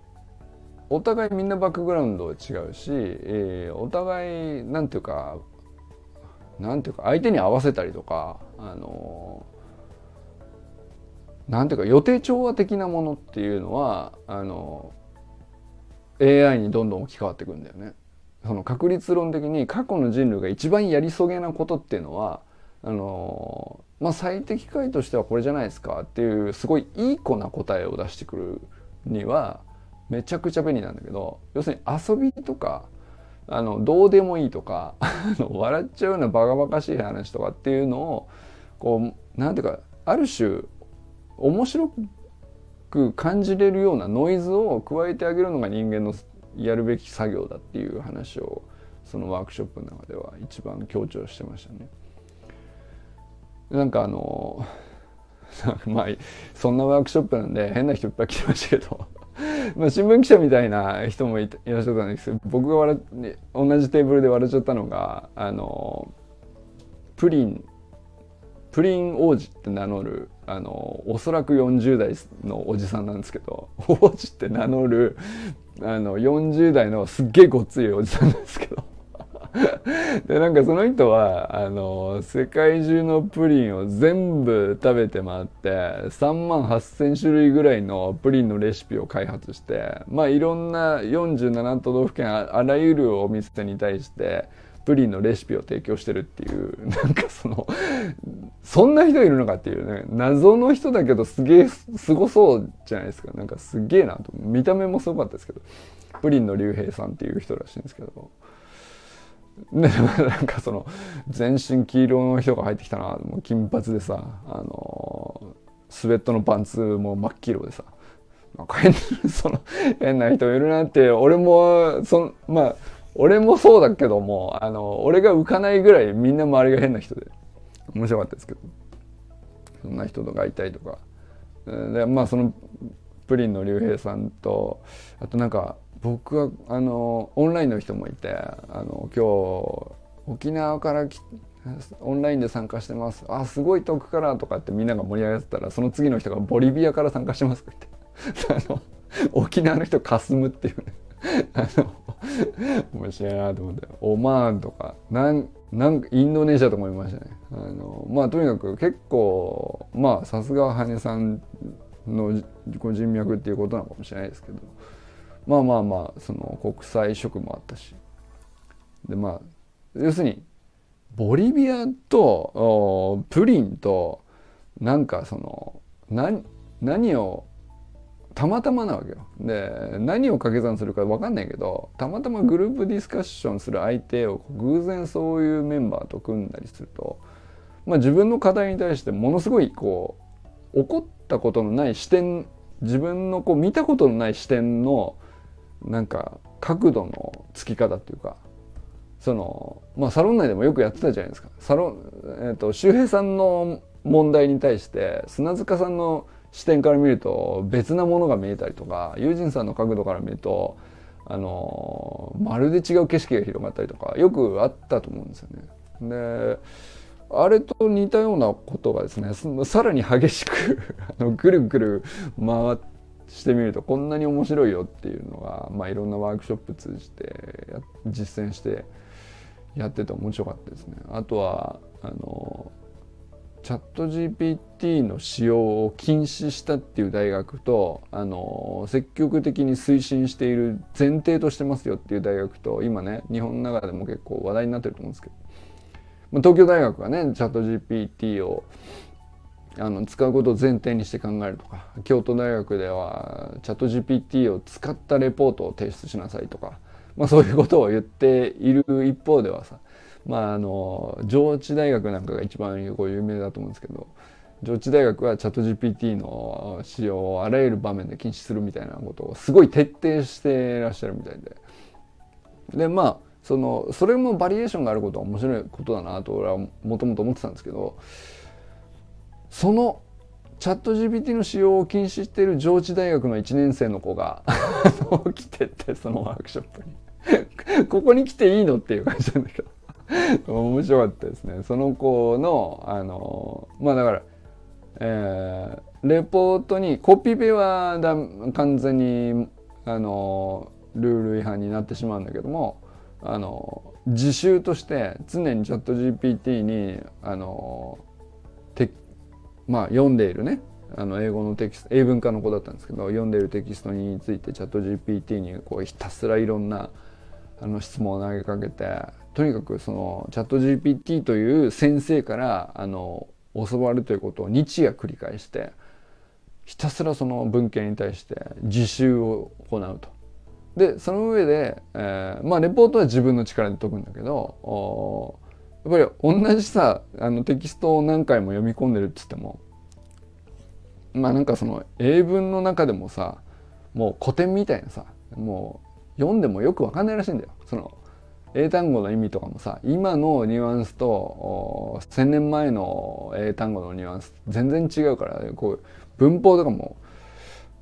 S1: お互いみんなバックグラウンド違うし、えー、お互いなんていうかなんていうか相手に合わせたりとかあのなんていうか予定調和的なものっていうのはあの AI にどんどん置き換わっていくんだよね。その確率論的に過去の人類が一番やりそげなことっていうのはあのまあ最適解としてはこれじゃないですかっていうすごいいい子な答えを出してくるにはめちゃくちゃ便利なんだけど要するに遊びとかあのどうでもいいとか笑っちゃうようなバカバカしい話とかっていうのをこうなんていうかある種面白く感じれるようなノイズを加えてあげるのが人間のやるべき作業だっていう話をそのワークショップの中では一番強調してましたね。なんかあの まあそんなワークショップなんで変な人いっぱい来てましたけど まあ新聞記者みたいな人もいらっしゃったんですけど僕が笑同じテーブルで笑っちゃったのがあのプリンプリン王子って名乗るあのおそらく40代のおじさんなんですけど 王子って名乗るあの40代のすっげえごっついおじさんなんですけど。でなんかその人はあの世界中のプリンを全部食べて回って3万8,000種類ぐらいのプリンのレシピを開発してまあいろんな47都道府県あらゆるお店に対してプリンのレシピを提供してるっていう なんかそのそんな人いるのかっていうね謎の人だけどすげえすごそうじゃないですか。なんかすげえなと。見た目もすごかったですけど。プリンの竜兵さんっていう人らしいんですけど。で なんかその全身黄色の人が入ってきたな。もう金髪でさあのスウェットのパンツも真っ黄色でさ。なんか変その変な人いるなって。俺もそまあ俺もそうだけどもあの俺が浮かないぐらいみんな周りが変な人で面白かったですけど。そんな人とかいたりとか。でまあそのプリンの竜兵さんとあとなんか僕はあのオンラインの人もいてあの今日沖縄からオンラインで参加してます。あすごい遠くからとかってみんなが盛り上がってたらその次の人がボリビアから参加してますって。あの沖縄の人かすむっていうね。あの 面白いなと思ってオマーンとかなんなんインドネシアとかもいましたね。あのまあとにかく結構まあさすが羽根さんのご人脈っていうことなのかもしれないですけど。まあまあまあその国際色もあったし。でまあ要するにボリビアとプリンとなんかその何何をたまたまなわけよ。で何を掛け算するか分かんないけどたまたまグループディスカッションする相手を偶然そういうメンバーと組んだりすると、まあ、自分の課題に対してものすごいこう怒ったことのない視点自分のこう見たことのない視点のなんか角度のつき方っていうかそのまあサロン内でもよくやってたじゃないですか。サロン、えーと、周平さんの問題に対して砂塚さんの視点から見ると別なものが見えたりとか友人さんの角度から見るとあのまるで違う景色が広がったりとかよくあったと思うんですよね。であれと似たようなことがですねさらに激しく あのぐるぐる回してみるとこんなに面白いよっていうのが、まあ、いろんなワークショップ通じて実践してやってて面白かったですね。あとはあのチャット GPT の使用を禁止したっていう大学とあの積極的に推進している前提としてますよっていう大学と今ね日本の中でも結構話題になってると思うんですけど、まあ、東京大学はねチャット GPT をあの使うことを前提にして考えるとか京都大学ではチャット GPT を使ったレポートを提出しなさいとか、まあ、そういうことを言っている一方ではさまああの上智大学なんかが一番有名だと思うんですけど上智大学はチャット GPT の使用をあらゆる場面で禁止するみたいなことをすごい徹底してらっしゃるみたいで。でまあそのそれもバリエーションがあることは面白いことだなと俺はもともと思ってたんですけどそのチャット GPT の使用を禁止している上智大学の1年生の子が来てってそのワークショップに。ここに来ていいの？っていう感じなんだけど。面白かったですね。その子のあのまあだからえー、レポートにコピペはだ完全にあのルール違反になってしまうんだけどもあの自習として常にチャット GPT にあのまあ読んでいるね。あの英語のテキスト英文化の子だったんですけど読んでいるテキストについてチャット GPT にこうひたすらいろんなあの質問を投げかけてとにかくそのチャット GPT という先生からあの教わるということを日夜繰り返してひたすらその文献に対して自習を行うと。でその上で、えー、まあレポートは自分の力で解くんだけどやっぱり同じさあのテキストを何回も読み込んでるっつってもまあなんかその英文の中でもさもう古典みたいなさもう読んでもよくわかんないらしいんだよ。その英単語の意味とかもさ今のニュアンスと1,000年前の英単語のニュアンス全然違うからこう文法とかも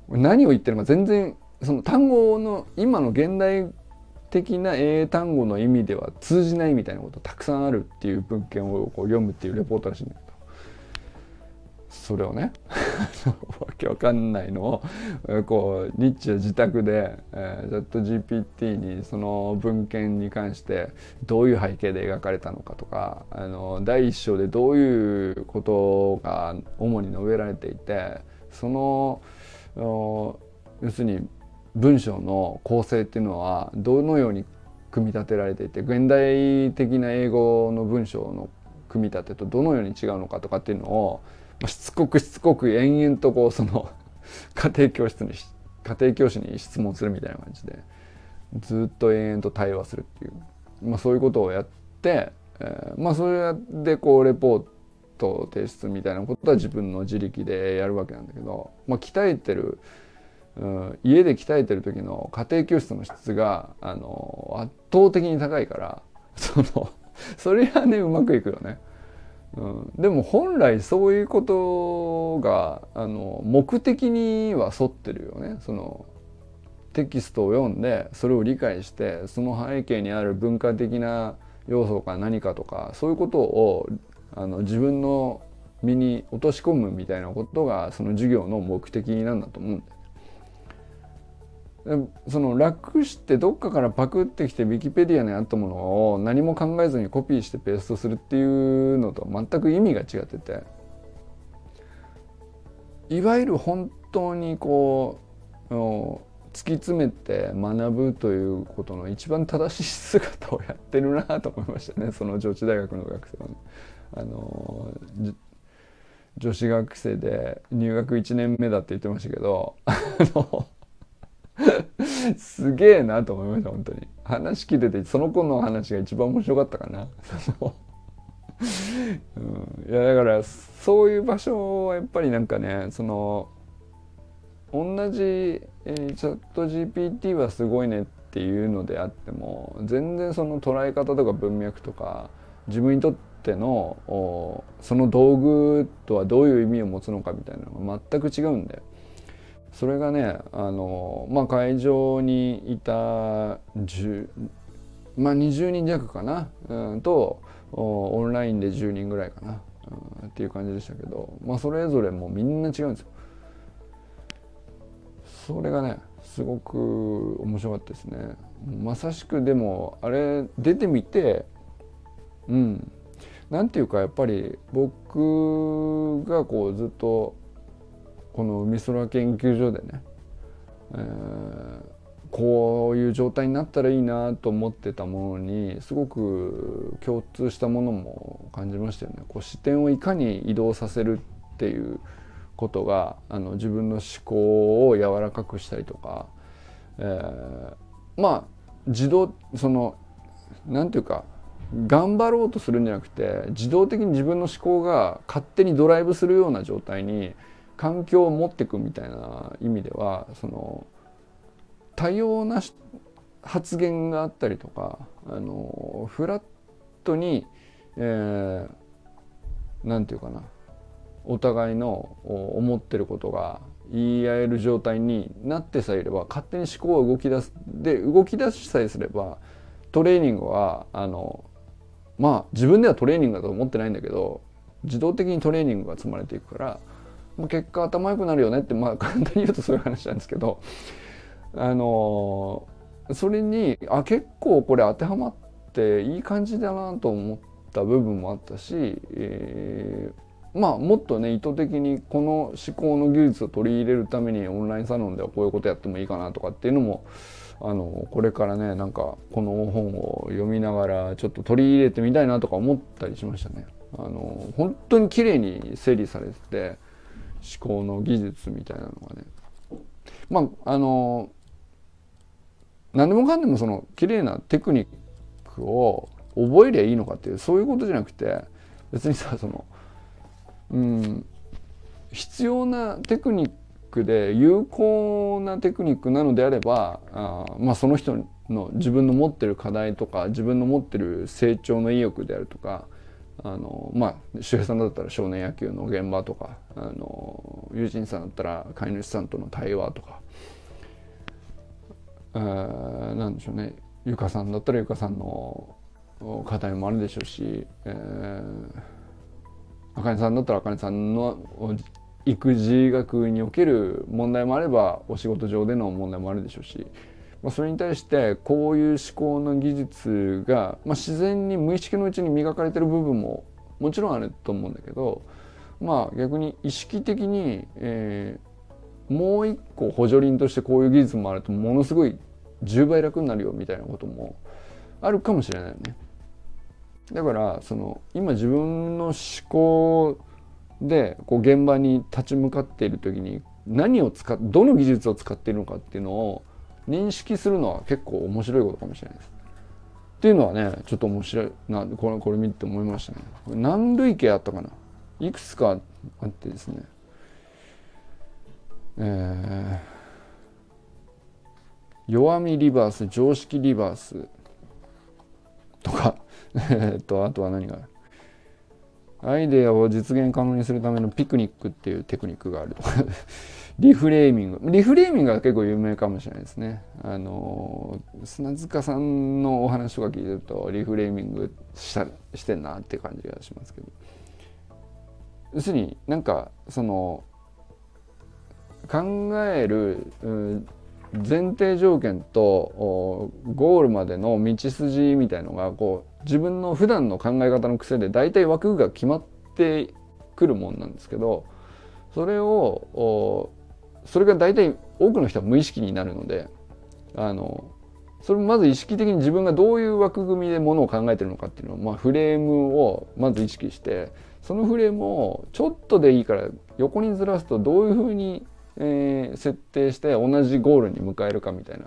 S1: 何を言ってるか全然その単語の今の現代的な英単語の意味では通じないみたいなことたくさんあるっていう文献をこう読むっていうレポートらしいんだよ。それをね わけわかんないのをこうニッチは自宅で、えー、チャット GPT にその文献に関してどういう背景で描かれたのかとかあの第一章でどういうことが主に述べられていてその要するに文章の構成っていうのはどのように組み立てられていて現代的な英語の文章の組み立てとどのように違うのかとかっていうのをしつこくしつこく延々とこうその 家庭教室に家庭教師に質問するみたいな感じでずっと延々と対話するっていう、まあ、そういうことをやって、えー、まあそれでこうレポート提出みたいなことは自分の自力でやるわけなんだけど、まあ、鍛えてるうん、家で鍛えてる時の家庭教室の質があの圧倒的に高いからそのそれはねうまくいくよね。うん、でも本来そういうことがあの目的には沿ってるよねそのテキストを読んでそれを理解してその背景にある文化的な要素か何かとかそういうことをあの自分の身に落とし込むみたいなことがその授業の目的なんだと思うんだよ。その楽してどっかからパクってきてウィキペディアにあったものを何も考えずにコピーしてペーストするっていうのと全く意味が違ってて。いわゆる本当にこう突き詰めて学ぶということの一番正しい姿をやってるなと思いましたね。その上智大学の学生はね。あの女子学生で入学1年目だって言ってましたけどあのすげえなと思いました本当に。話聞いててその子の話が一番面白かったかな。うん、いやだからそういう場所はやっぱりなんかねその同じ、えー、チャット GPT はすごいねっていうのであっても全然その捉え方とか文脈とか自分にとってのその道具とはどういう意味を持つのかみたいなのが全く違うんで。それがねあの、まあ、会場にいた10、まあ、20人弱かな、うん、とオンラインで10人ぐらいかな、うん、っていう感じでしたけど、まあ、それぞれもうみんな違うんですよ。それがねすごく面白かったですね。まさしくでもあれ出てみてうんなんていうかやっぱり僕がこうずっとこの海空研究所でね、えー、こういう状態になったらいいなと思ってたものにすごく共通したものも感じましたよね。こう視点をいかに移動させるっていうことがあの自分の思考を柔らかくしたりとか、えー、まあ自動その何て言うか頑張ろうとするんじゃなくて自動的に自分の思考が勝手にドライブするような状態に環境を持っていくみたいな意味ではその多様な発言があったりとかあのフラットに何、えー、て言うかなお互いの思ってることが言い合える状態になってさえいれば勝手に思考が動き出す。で動き出しさえすればトレーニングはあのまあ自分ではトレーニングだと思ってないんだけど自動的にトレーニングが積まれていくから結果頭良くなるよねってまあ簡単に言うとそういう話なんですけどあのそれにあ結構これ当てはまっていい感じだなと思った部分もあったし、えー、まあもっとね意図的にこの思考の技術を取り入れるためにオンラインサロンではこういうことやってもいいかなとかっていうのもあのこれからねなんかこの本を読みながらちょっと取り入れてみたいなとか思ったりしましたね。あの本当に綺麗に整理されてて考の技術みたいなのがね。まああの何でもかんでもその綺麗なテクニックを覚えりゃいいのかっていうそういうことじゃなくて別にさそのうん必要なテクニックで有効なテクニックなのであればあまあその人の自分の持ってる課題とか自分の持ってる成長の意欲であるとかあのまあ周平さんだったら少年野球の現場とかあの友人さんだったら飼い主さんとの対話とか、えー、なんでしょうね。ゆかさんだったらゆかさんの課題もあるでしょうし、えー、あかねさんだったらあかねさんの育児学における問題もあればお仕事上での問題もあるでしょうしまあ、それに対してこういう思考の技術が、まあ、自然に無意識のうちに磨かれてる部分ももちろんあると思うんだけどまあ逆に意識的に、えー、もう一個補助輪としてこういう技術もあるとものすごい10倍楽になるよみたいなこともあるかもしれないよね。だからその今自分の思考でこう現場に立ち向かっている時に何を使っどの技術を使っているのかっていうのを認識するのは結構面白いことかもしれないです。っていうのはねちょっと面白いなこれこれ見て思いましたね。何類型あったかな？いくつかあってですね。えー弱みリバース常識リバースとか えっとあとは何がアイデアを実現可能にするためのピクニックっていうテクニックがあるとかリフレーミング。リフレーミングは結構有名かもしれないですね。あの砂塚さんのお話とか聞いてるとリフレーミングしたしてんなって感じがしますけど。要するになんかその考える、うん前提条件とゴールまでの道筋みたいのがこう自分の普段の考え方の癖で大体枠が決まってくるもんなんですけどそれをそれが大体多くの人は無意識になるのであのそれもまず意識的に自分がどういう枠組みでものを考えてるのかっていうのを、まあ、フレームをまず意識してそのフレームをちょっとでいいから横にずらすとどういうふうにえー、設定して同じゴールに迎えるかみたいな、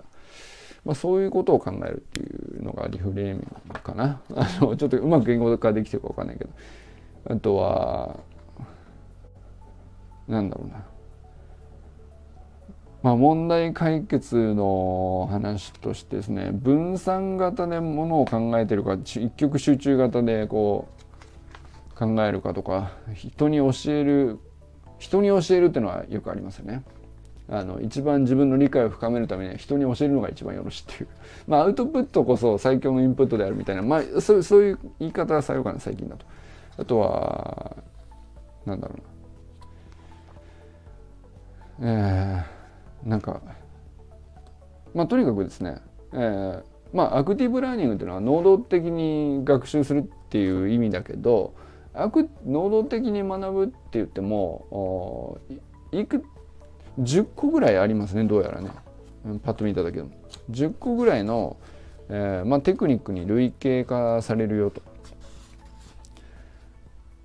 S1: まあ、そういうことを考えるっていうのがリフレーミングかな。あのちょっとうまく言語化できてるか分かんないけど。あとはなんだろうな。まあ問題解決の話としてですね分散型でものを考えてるか一極集中型でこう考えるかとか人に教える人に教えるっていうのはよくありますよね。あの一番自分の理解を深めるためには人に教えるのが一番よろしいっていう。まあアウトプットこそ最強のインプットであるみたいなまあそうそういう言い方はさようかな最近だと。あとはなんだろうな。えー、なんかまあとにかくですね、えー、まあアクティブラーニングっていうのは能動的に学習するっていう意味だけど能動的に学ぶって言ってもいく10個ぐらいありますねどうやらねパッと見ただけでも10個ぐらいの、えーまあ、テクニックに類型化されるよと。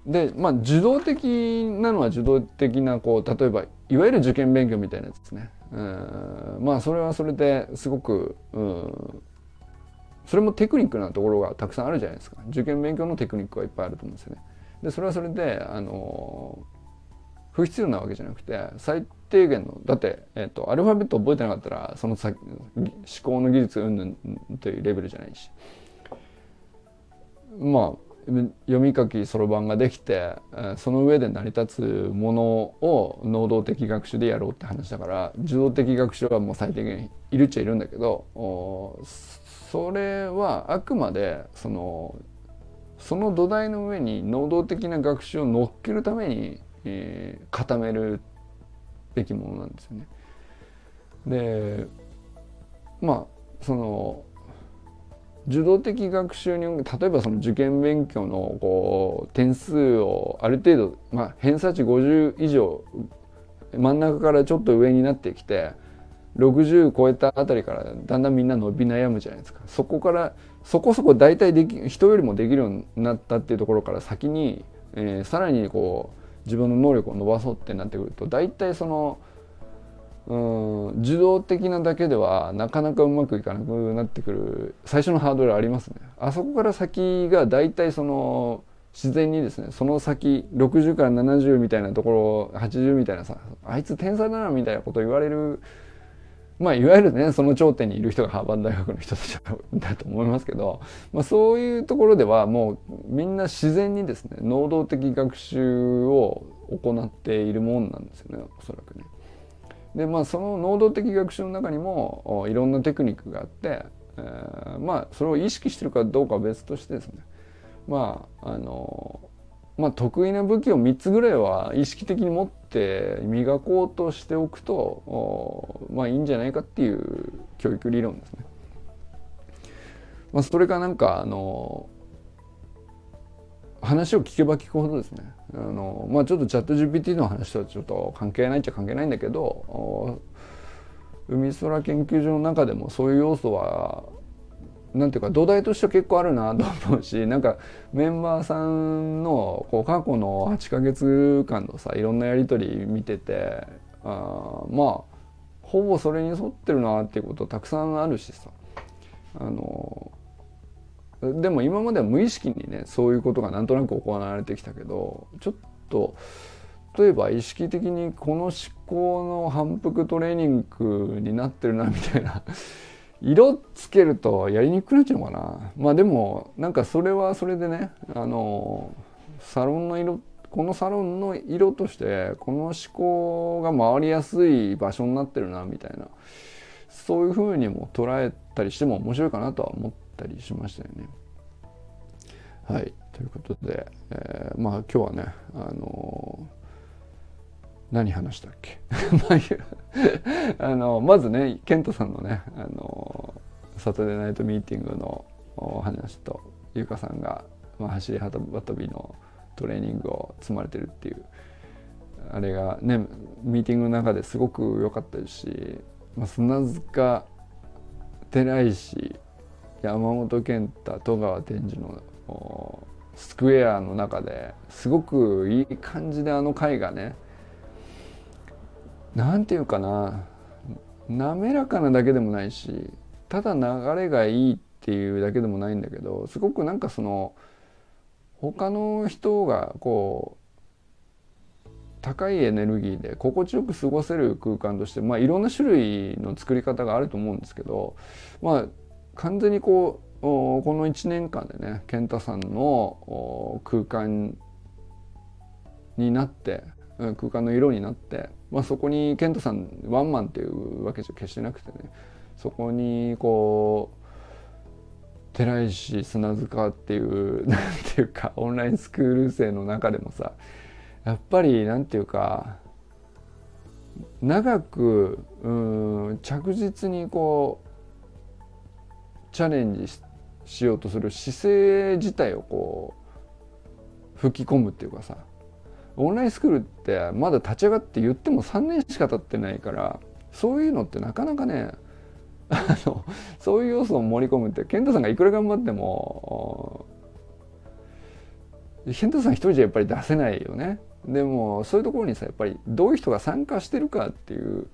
S1: でまあ受動的なのは受動的なこう例えばいわゆる受験勉強みたいなやつですね。まあそれはそれですごく、それもテクニックなところがたくさんあるじゃないですか。受験勉強のテクニックはいっぱいあると思うんですよね。でそれはそれであの不必要なわけじゃなくて最低限のだって、えーと、アルファベット覚えてなかったらその先思考の技術うんぬんというレベルじゃないし。まあ読み書きそろばんができてその上で成り立つものを能動的学習でやろうって話だから受動的学習はもう最低限いるっちゃいるんだけどそれはあくまでそのその土台の上に能動的な学習を乗っけるために、えー、固めるべきものなんですよね。でまあその受動的学習に例えばその受験勉強のこう点数をある程度、まあ、偏差値50以上真ん中からちょっと上になってきて60超えたあたりからだんだんみんな伸び悩むじゃないですか。そこからそこそこ大体でき人よりもできるようになったっていうところから先に、えー、さらにこう自分の能力を伸ばそうってなってくると大体そのうん受動的なだけではなかなかうまくいかなくなってくる最初のハードルありますね。あそこから先が大体その自然にですねその先60から70みたいなところ80みたいなさあいつ天才だなみたいなこと言われるまあ、いわゆるねその頂点にいる人がハーバード大学の人たちだと思いますけど、まあ、そういうところではもうみんな自然にですね能動的学習を行っているもんなんですよねおそらくね。でまあその能動的学習の中にもいろんなテクニックがあって、えー、まあそれを意識してるかどうかは別としてですねまああのまあ、得意な武器を3つぐらいは意識的に持って磨こうとしておくとまあいいんじゃないかっていう教育理論ですね。まあ、それかなんかあの話を聞けば聞くほどですね。あの、まあ、ちょっとチャット GPT の話とはちょっと関係ないっちゃ関係ないんだけど海空研究所の中でもそういう要素はなんていうか土台としては結構あるなと思うし なんかメンバーさんのこう過去の8ヶ月間のさいろんなやり取り見ててあまあほぼそれに沿ってるなっていうことたくさんあるしさ。あのでも今までは無意識にねそういうことがなんとなく行われてきたけどちょっと例えば意識的にこの思考の反復トレーニングになってるなみたいな 色つけるとやりにくくなっちゃうのかな。まあでもなんかそれはそれでねあのサロンの色このサロンの色としてこの思考が回りやすい場所になってるなみたいなそういうふうにも捉えたりしても面白いかなとは思ったりしましたよね。はいということで、えー、まあ今日はねあのー何話したっけ？あのまずね健太さんのねあのサタデーナイトミーティングのお話と優香さんが、まあ、走り幅跳びのトレーニングを積まれてるっていうあれがねミーティングの中ですごく良かったですし、まあ、砂塚寺石山本健太戸川天寿のスクエアの中ですごくいい感じであの回がね何て言うかな滑らかなだけでもないしただ流れがいいっていうだけでもないんだけどすごくなんかその他の人がこう高いエネルギーで心地よく過ごせる空間としてまあいろんな種類の作り方があると思うんですけどまあ完全にこうこの1年間でね健太さんの空間になって空間の色になって、まあ、そこに健太さんワンマンっていうわけじゃ決してなくてねそこにこう寺石砂塚っていう なんていうかオンラインスクール生の中でもさやっぱりなんていうか長くうん着実にこうチャレンジしようとする姿勢自体をこう吹き込むっていうかさ。オンラインスクールってまだ立ち上がって言っても3年しか経ってないからそういうのってなかなかね あのそういう要素を盛り込むって健太さんがいくら頑張っても健太さん一人じゃやっぱり出せないよね。でもそういうところにさやっぱりどういう人が参加してるかっていう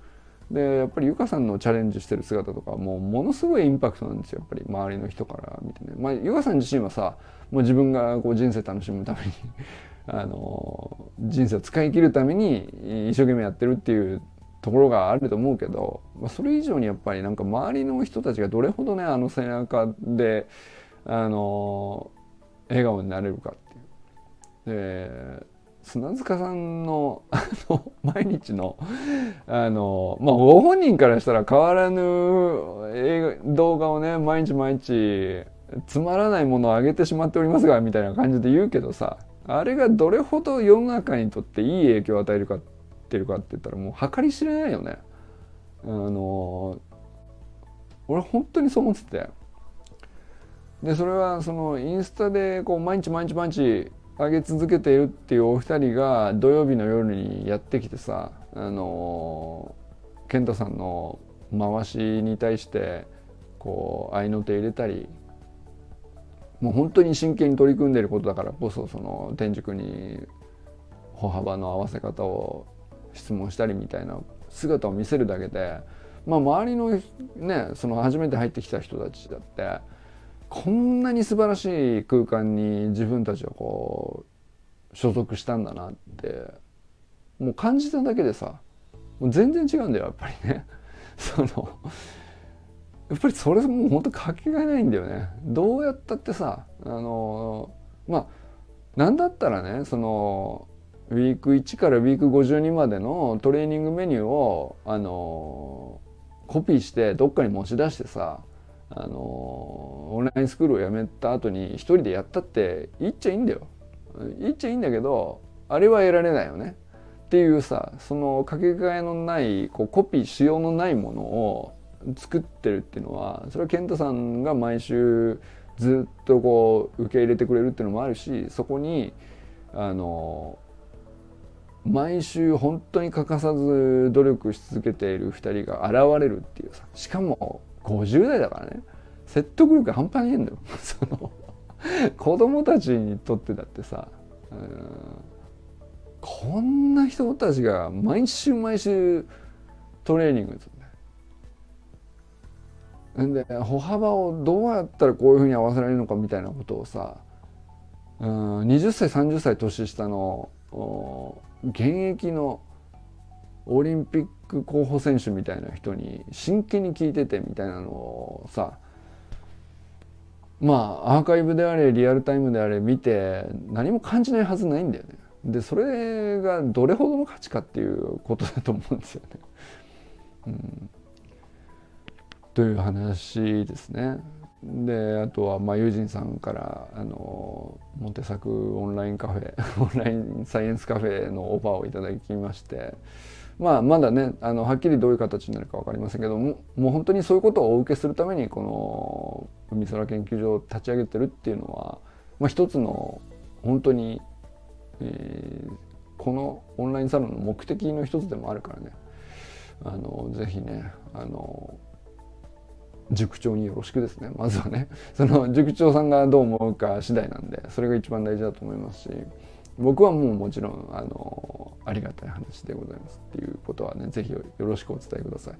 S1: でやっぱりゆかさんのチャレンジしてる姿とかもうものすごいインパクトなんですよやっぱり周りの人から見てねまあゆかさん自身はさもう自分がこう人生楽しむために あの人生を使い切るために一生懸命やってるっていうところがあると思うけど、まあ、それ以上にやっぱりなんか周りの人たちがどれほどねあの背中であの笑顔になれるかっていう。で砂塚さんの あの毎日のあのまあご本人からしたら変わらぬ動画をね毎日毎日つまらないものをあげてしまっておりますがみたいな感じで言うけどさあれがどれほど世の中にとっていい影響を与えるかってるかって言ったらもう計り知れないよね。あの俺本当にそう思っててでそれはそのインスタでこう毎日毎日毎日上げ続けているっていうお二人が土曜日の夜にやってきてさあの健太さんの回しに対してこう合いの手入れたりもう本当に真剣に取り組んでいることだからこそその天竺に歩幅の合わせ方を質問したりみたいな姿を見せるだけで、まあ、周りのねその初めて入ってきた人たちだってこんなに素晴らしい空間に自分たちはこう所属したんだなってもう感じただけでさもう全然違うんだよやっぱりね。そのやっぱりそれもうほんとかけがえないんだよね。どうやったってさあのまあなんだったらねそのウィーク1からウィーク52までのトレーニングメニューをあのコピーしてどっかに持ち出してさあのオンラインスクールを辞めた後に一人でやったって言っちゃいいんだよ。言っちゃいいんだけどあれは得られないよね。っていうさそのかけがえのないこうコピーしようのないものを作ってるっていうのはそれは健太さんが毎週ずっとこう受け入れてくれるっていうのもあるしそこにあの毎週本当に欠かさず努力し続けている2人が現れるっていうさしかも50代だからね。説得力半端ないんだよ。その子供たちにとってだってさ、ん、こんな人たちが毎週毎週トレーニングするで歩幅をどうやったらこういうふうに合わせられるのかみたいなことをさ、うん、20歳30歳年下の現役のオリンピック候補選手みたいな人に真剣に聞いててみたいなのをさまあアーカイブであれリアルタイムであれ見て何も感じないはずないんだよね。でそれがどれほどの価値かっていうことだと思うんですよね。うん、という話ですね。であとはまあ友人さんからあのモテサクオンラインカフェ オンラインサイエンスカフェのオファーをいただきましてまあまだねあのはっきりどういう形になるか分かりませんけどももう本当にそういうことをお受けするためにこの海空研究所を立ち上げてるっていうのは、まあ、一つの本当に、えー、このオンラインサロンの目的の一つでもあるからね。あのぜひねあの塾長によろしくですね。まずはねその塾長さんがどう思うか次第なんでそれが一番大事だと思いますし。僕はもうもちろんあのありがたい話でございますっていうことはね是非よろしくお伝えください。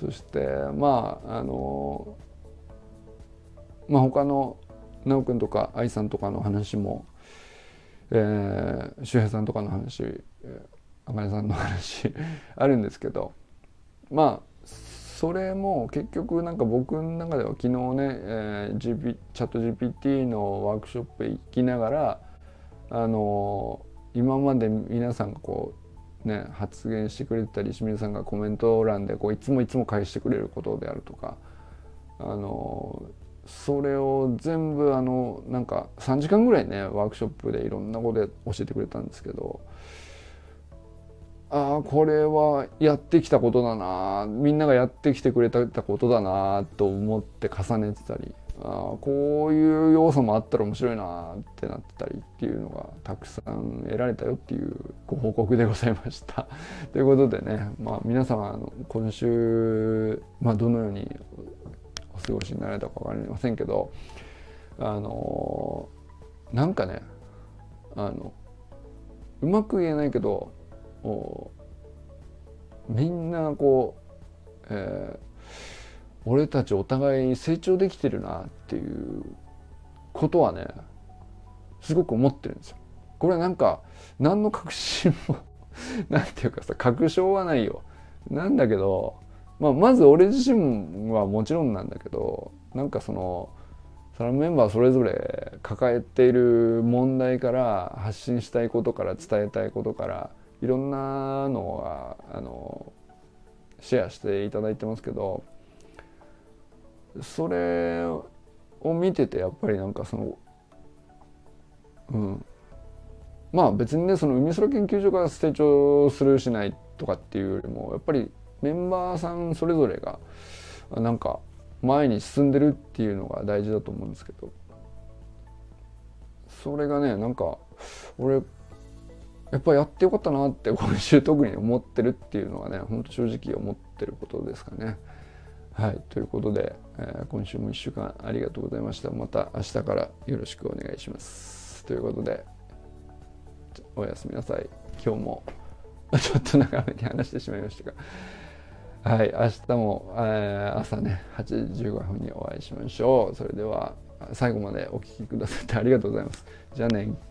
S1: そしてまああのまあ他の奈くんとか愛さんとかの話もえー、周平さんとかの話あかねさんの話 あるんですけどまあそれも結局なんか僕の中では昨日ね、えー、GP、チャット GPT のワークショップ行きながらあの、今まで皆さんがこうね発言してくれたり清水さんがコメント欄でこういつもいつも返してくれることであるとかあの、それを全部あのなんか3時間ぐらいねワークショップでいろんなことで教えてくれたんですけどああこれはやってきたことだなみんながやってきてくれたことだなと思って重ねてたり。あこういう要素もあったら面白いなってなってたりっていうのがたくさん得られたよっていうご報告でございました。ということでね、まあ、皆様の今週、まあ、どのようにお過ごしになられたか分かりませんけどあのなんかねあのうまく言えないけどみんなこう、えー、俺たちお互いに成長できてるなっていうことはねすごく思ってるんですよ。これなんか何の確信も なんていうかさ確証はないよ。なんだけど、まあ、まず俺自身はもちろんなんだけどなんかそのサラメンバーそれぞれ抱えている問題から発信したいことから伝えたいことからいろんなのはあのシェアしていただいてますけどそれを見ててやっぱりなんかそのうんまあ別にねその海空研究所が成長するしないとかっていうよりもやっぱりメンバーさんそれぞれがなんか前に進んでるっていうのが大事だと思うんですけどそれがねなんか俺やっぱやってよかったなって今週特に思ってるっていうのがねほんと正直思ってることですかね。はいということで、えー、今週も1週間ありがとうございました。また明日からよろしくお願いします。ということでおやすみなさい。今日も ちょっと長めに話してしまいましたがはい明日も、えー、朝ね8時15分にお会いしましょう。それでは最後までお聴きくださってありがとうございます。じゃあね。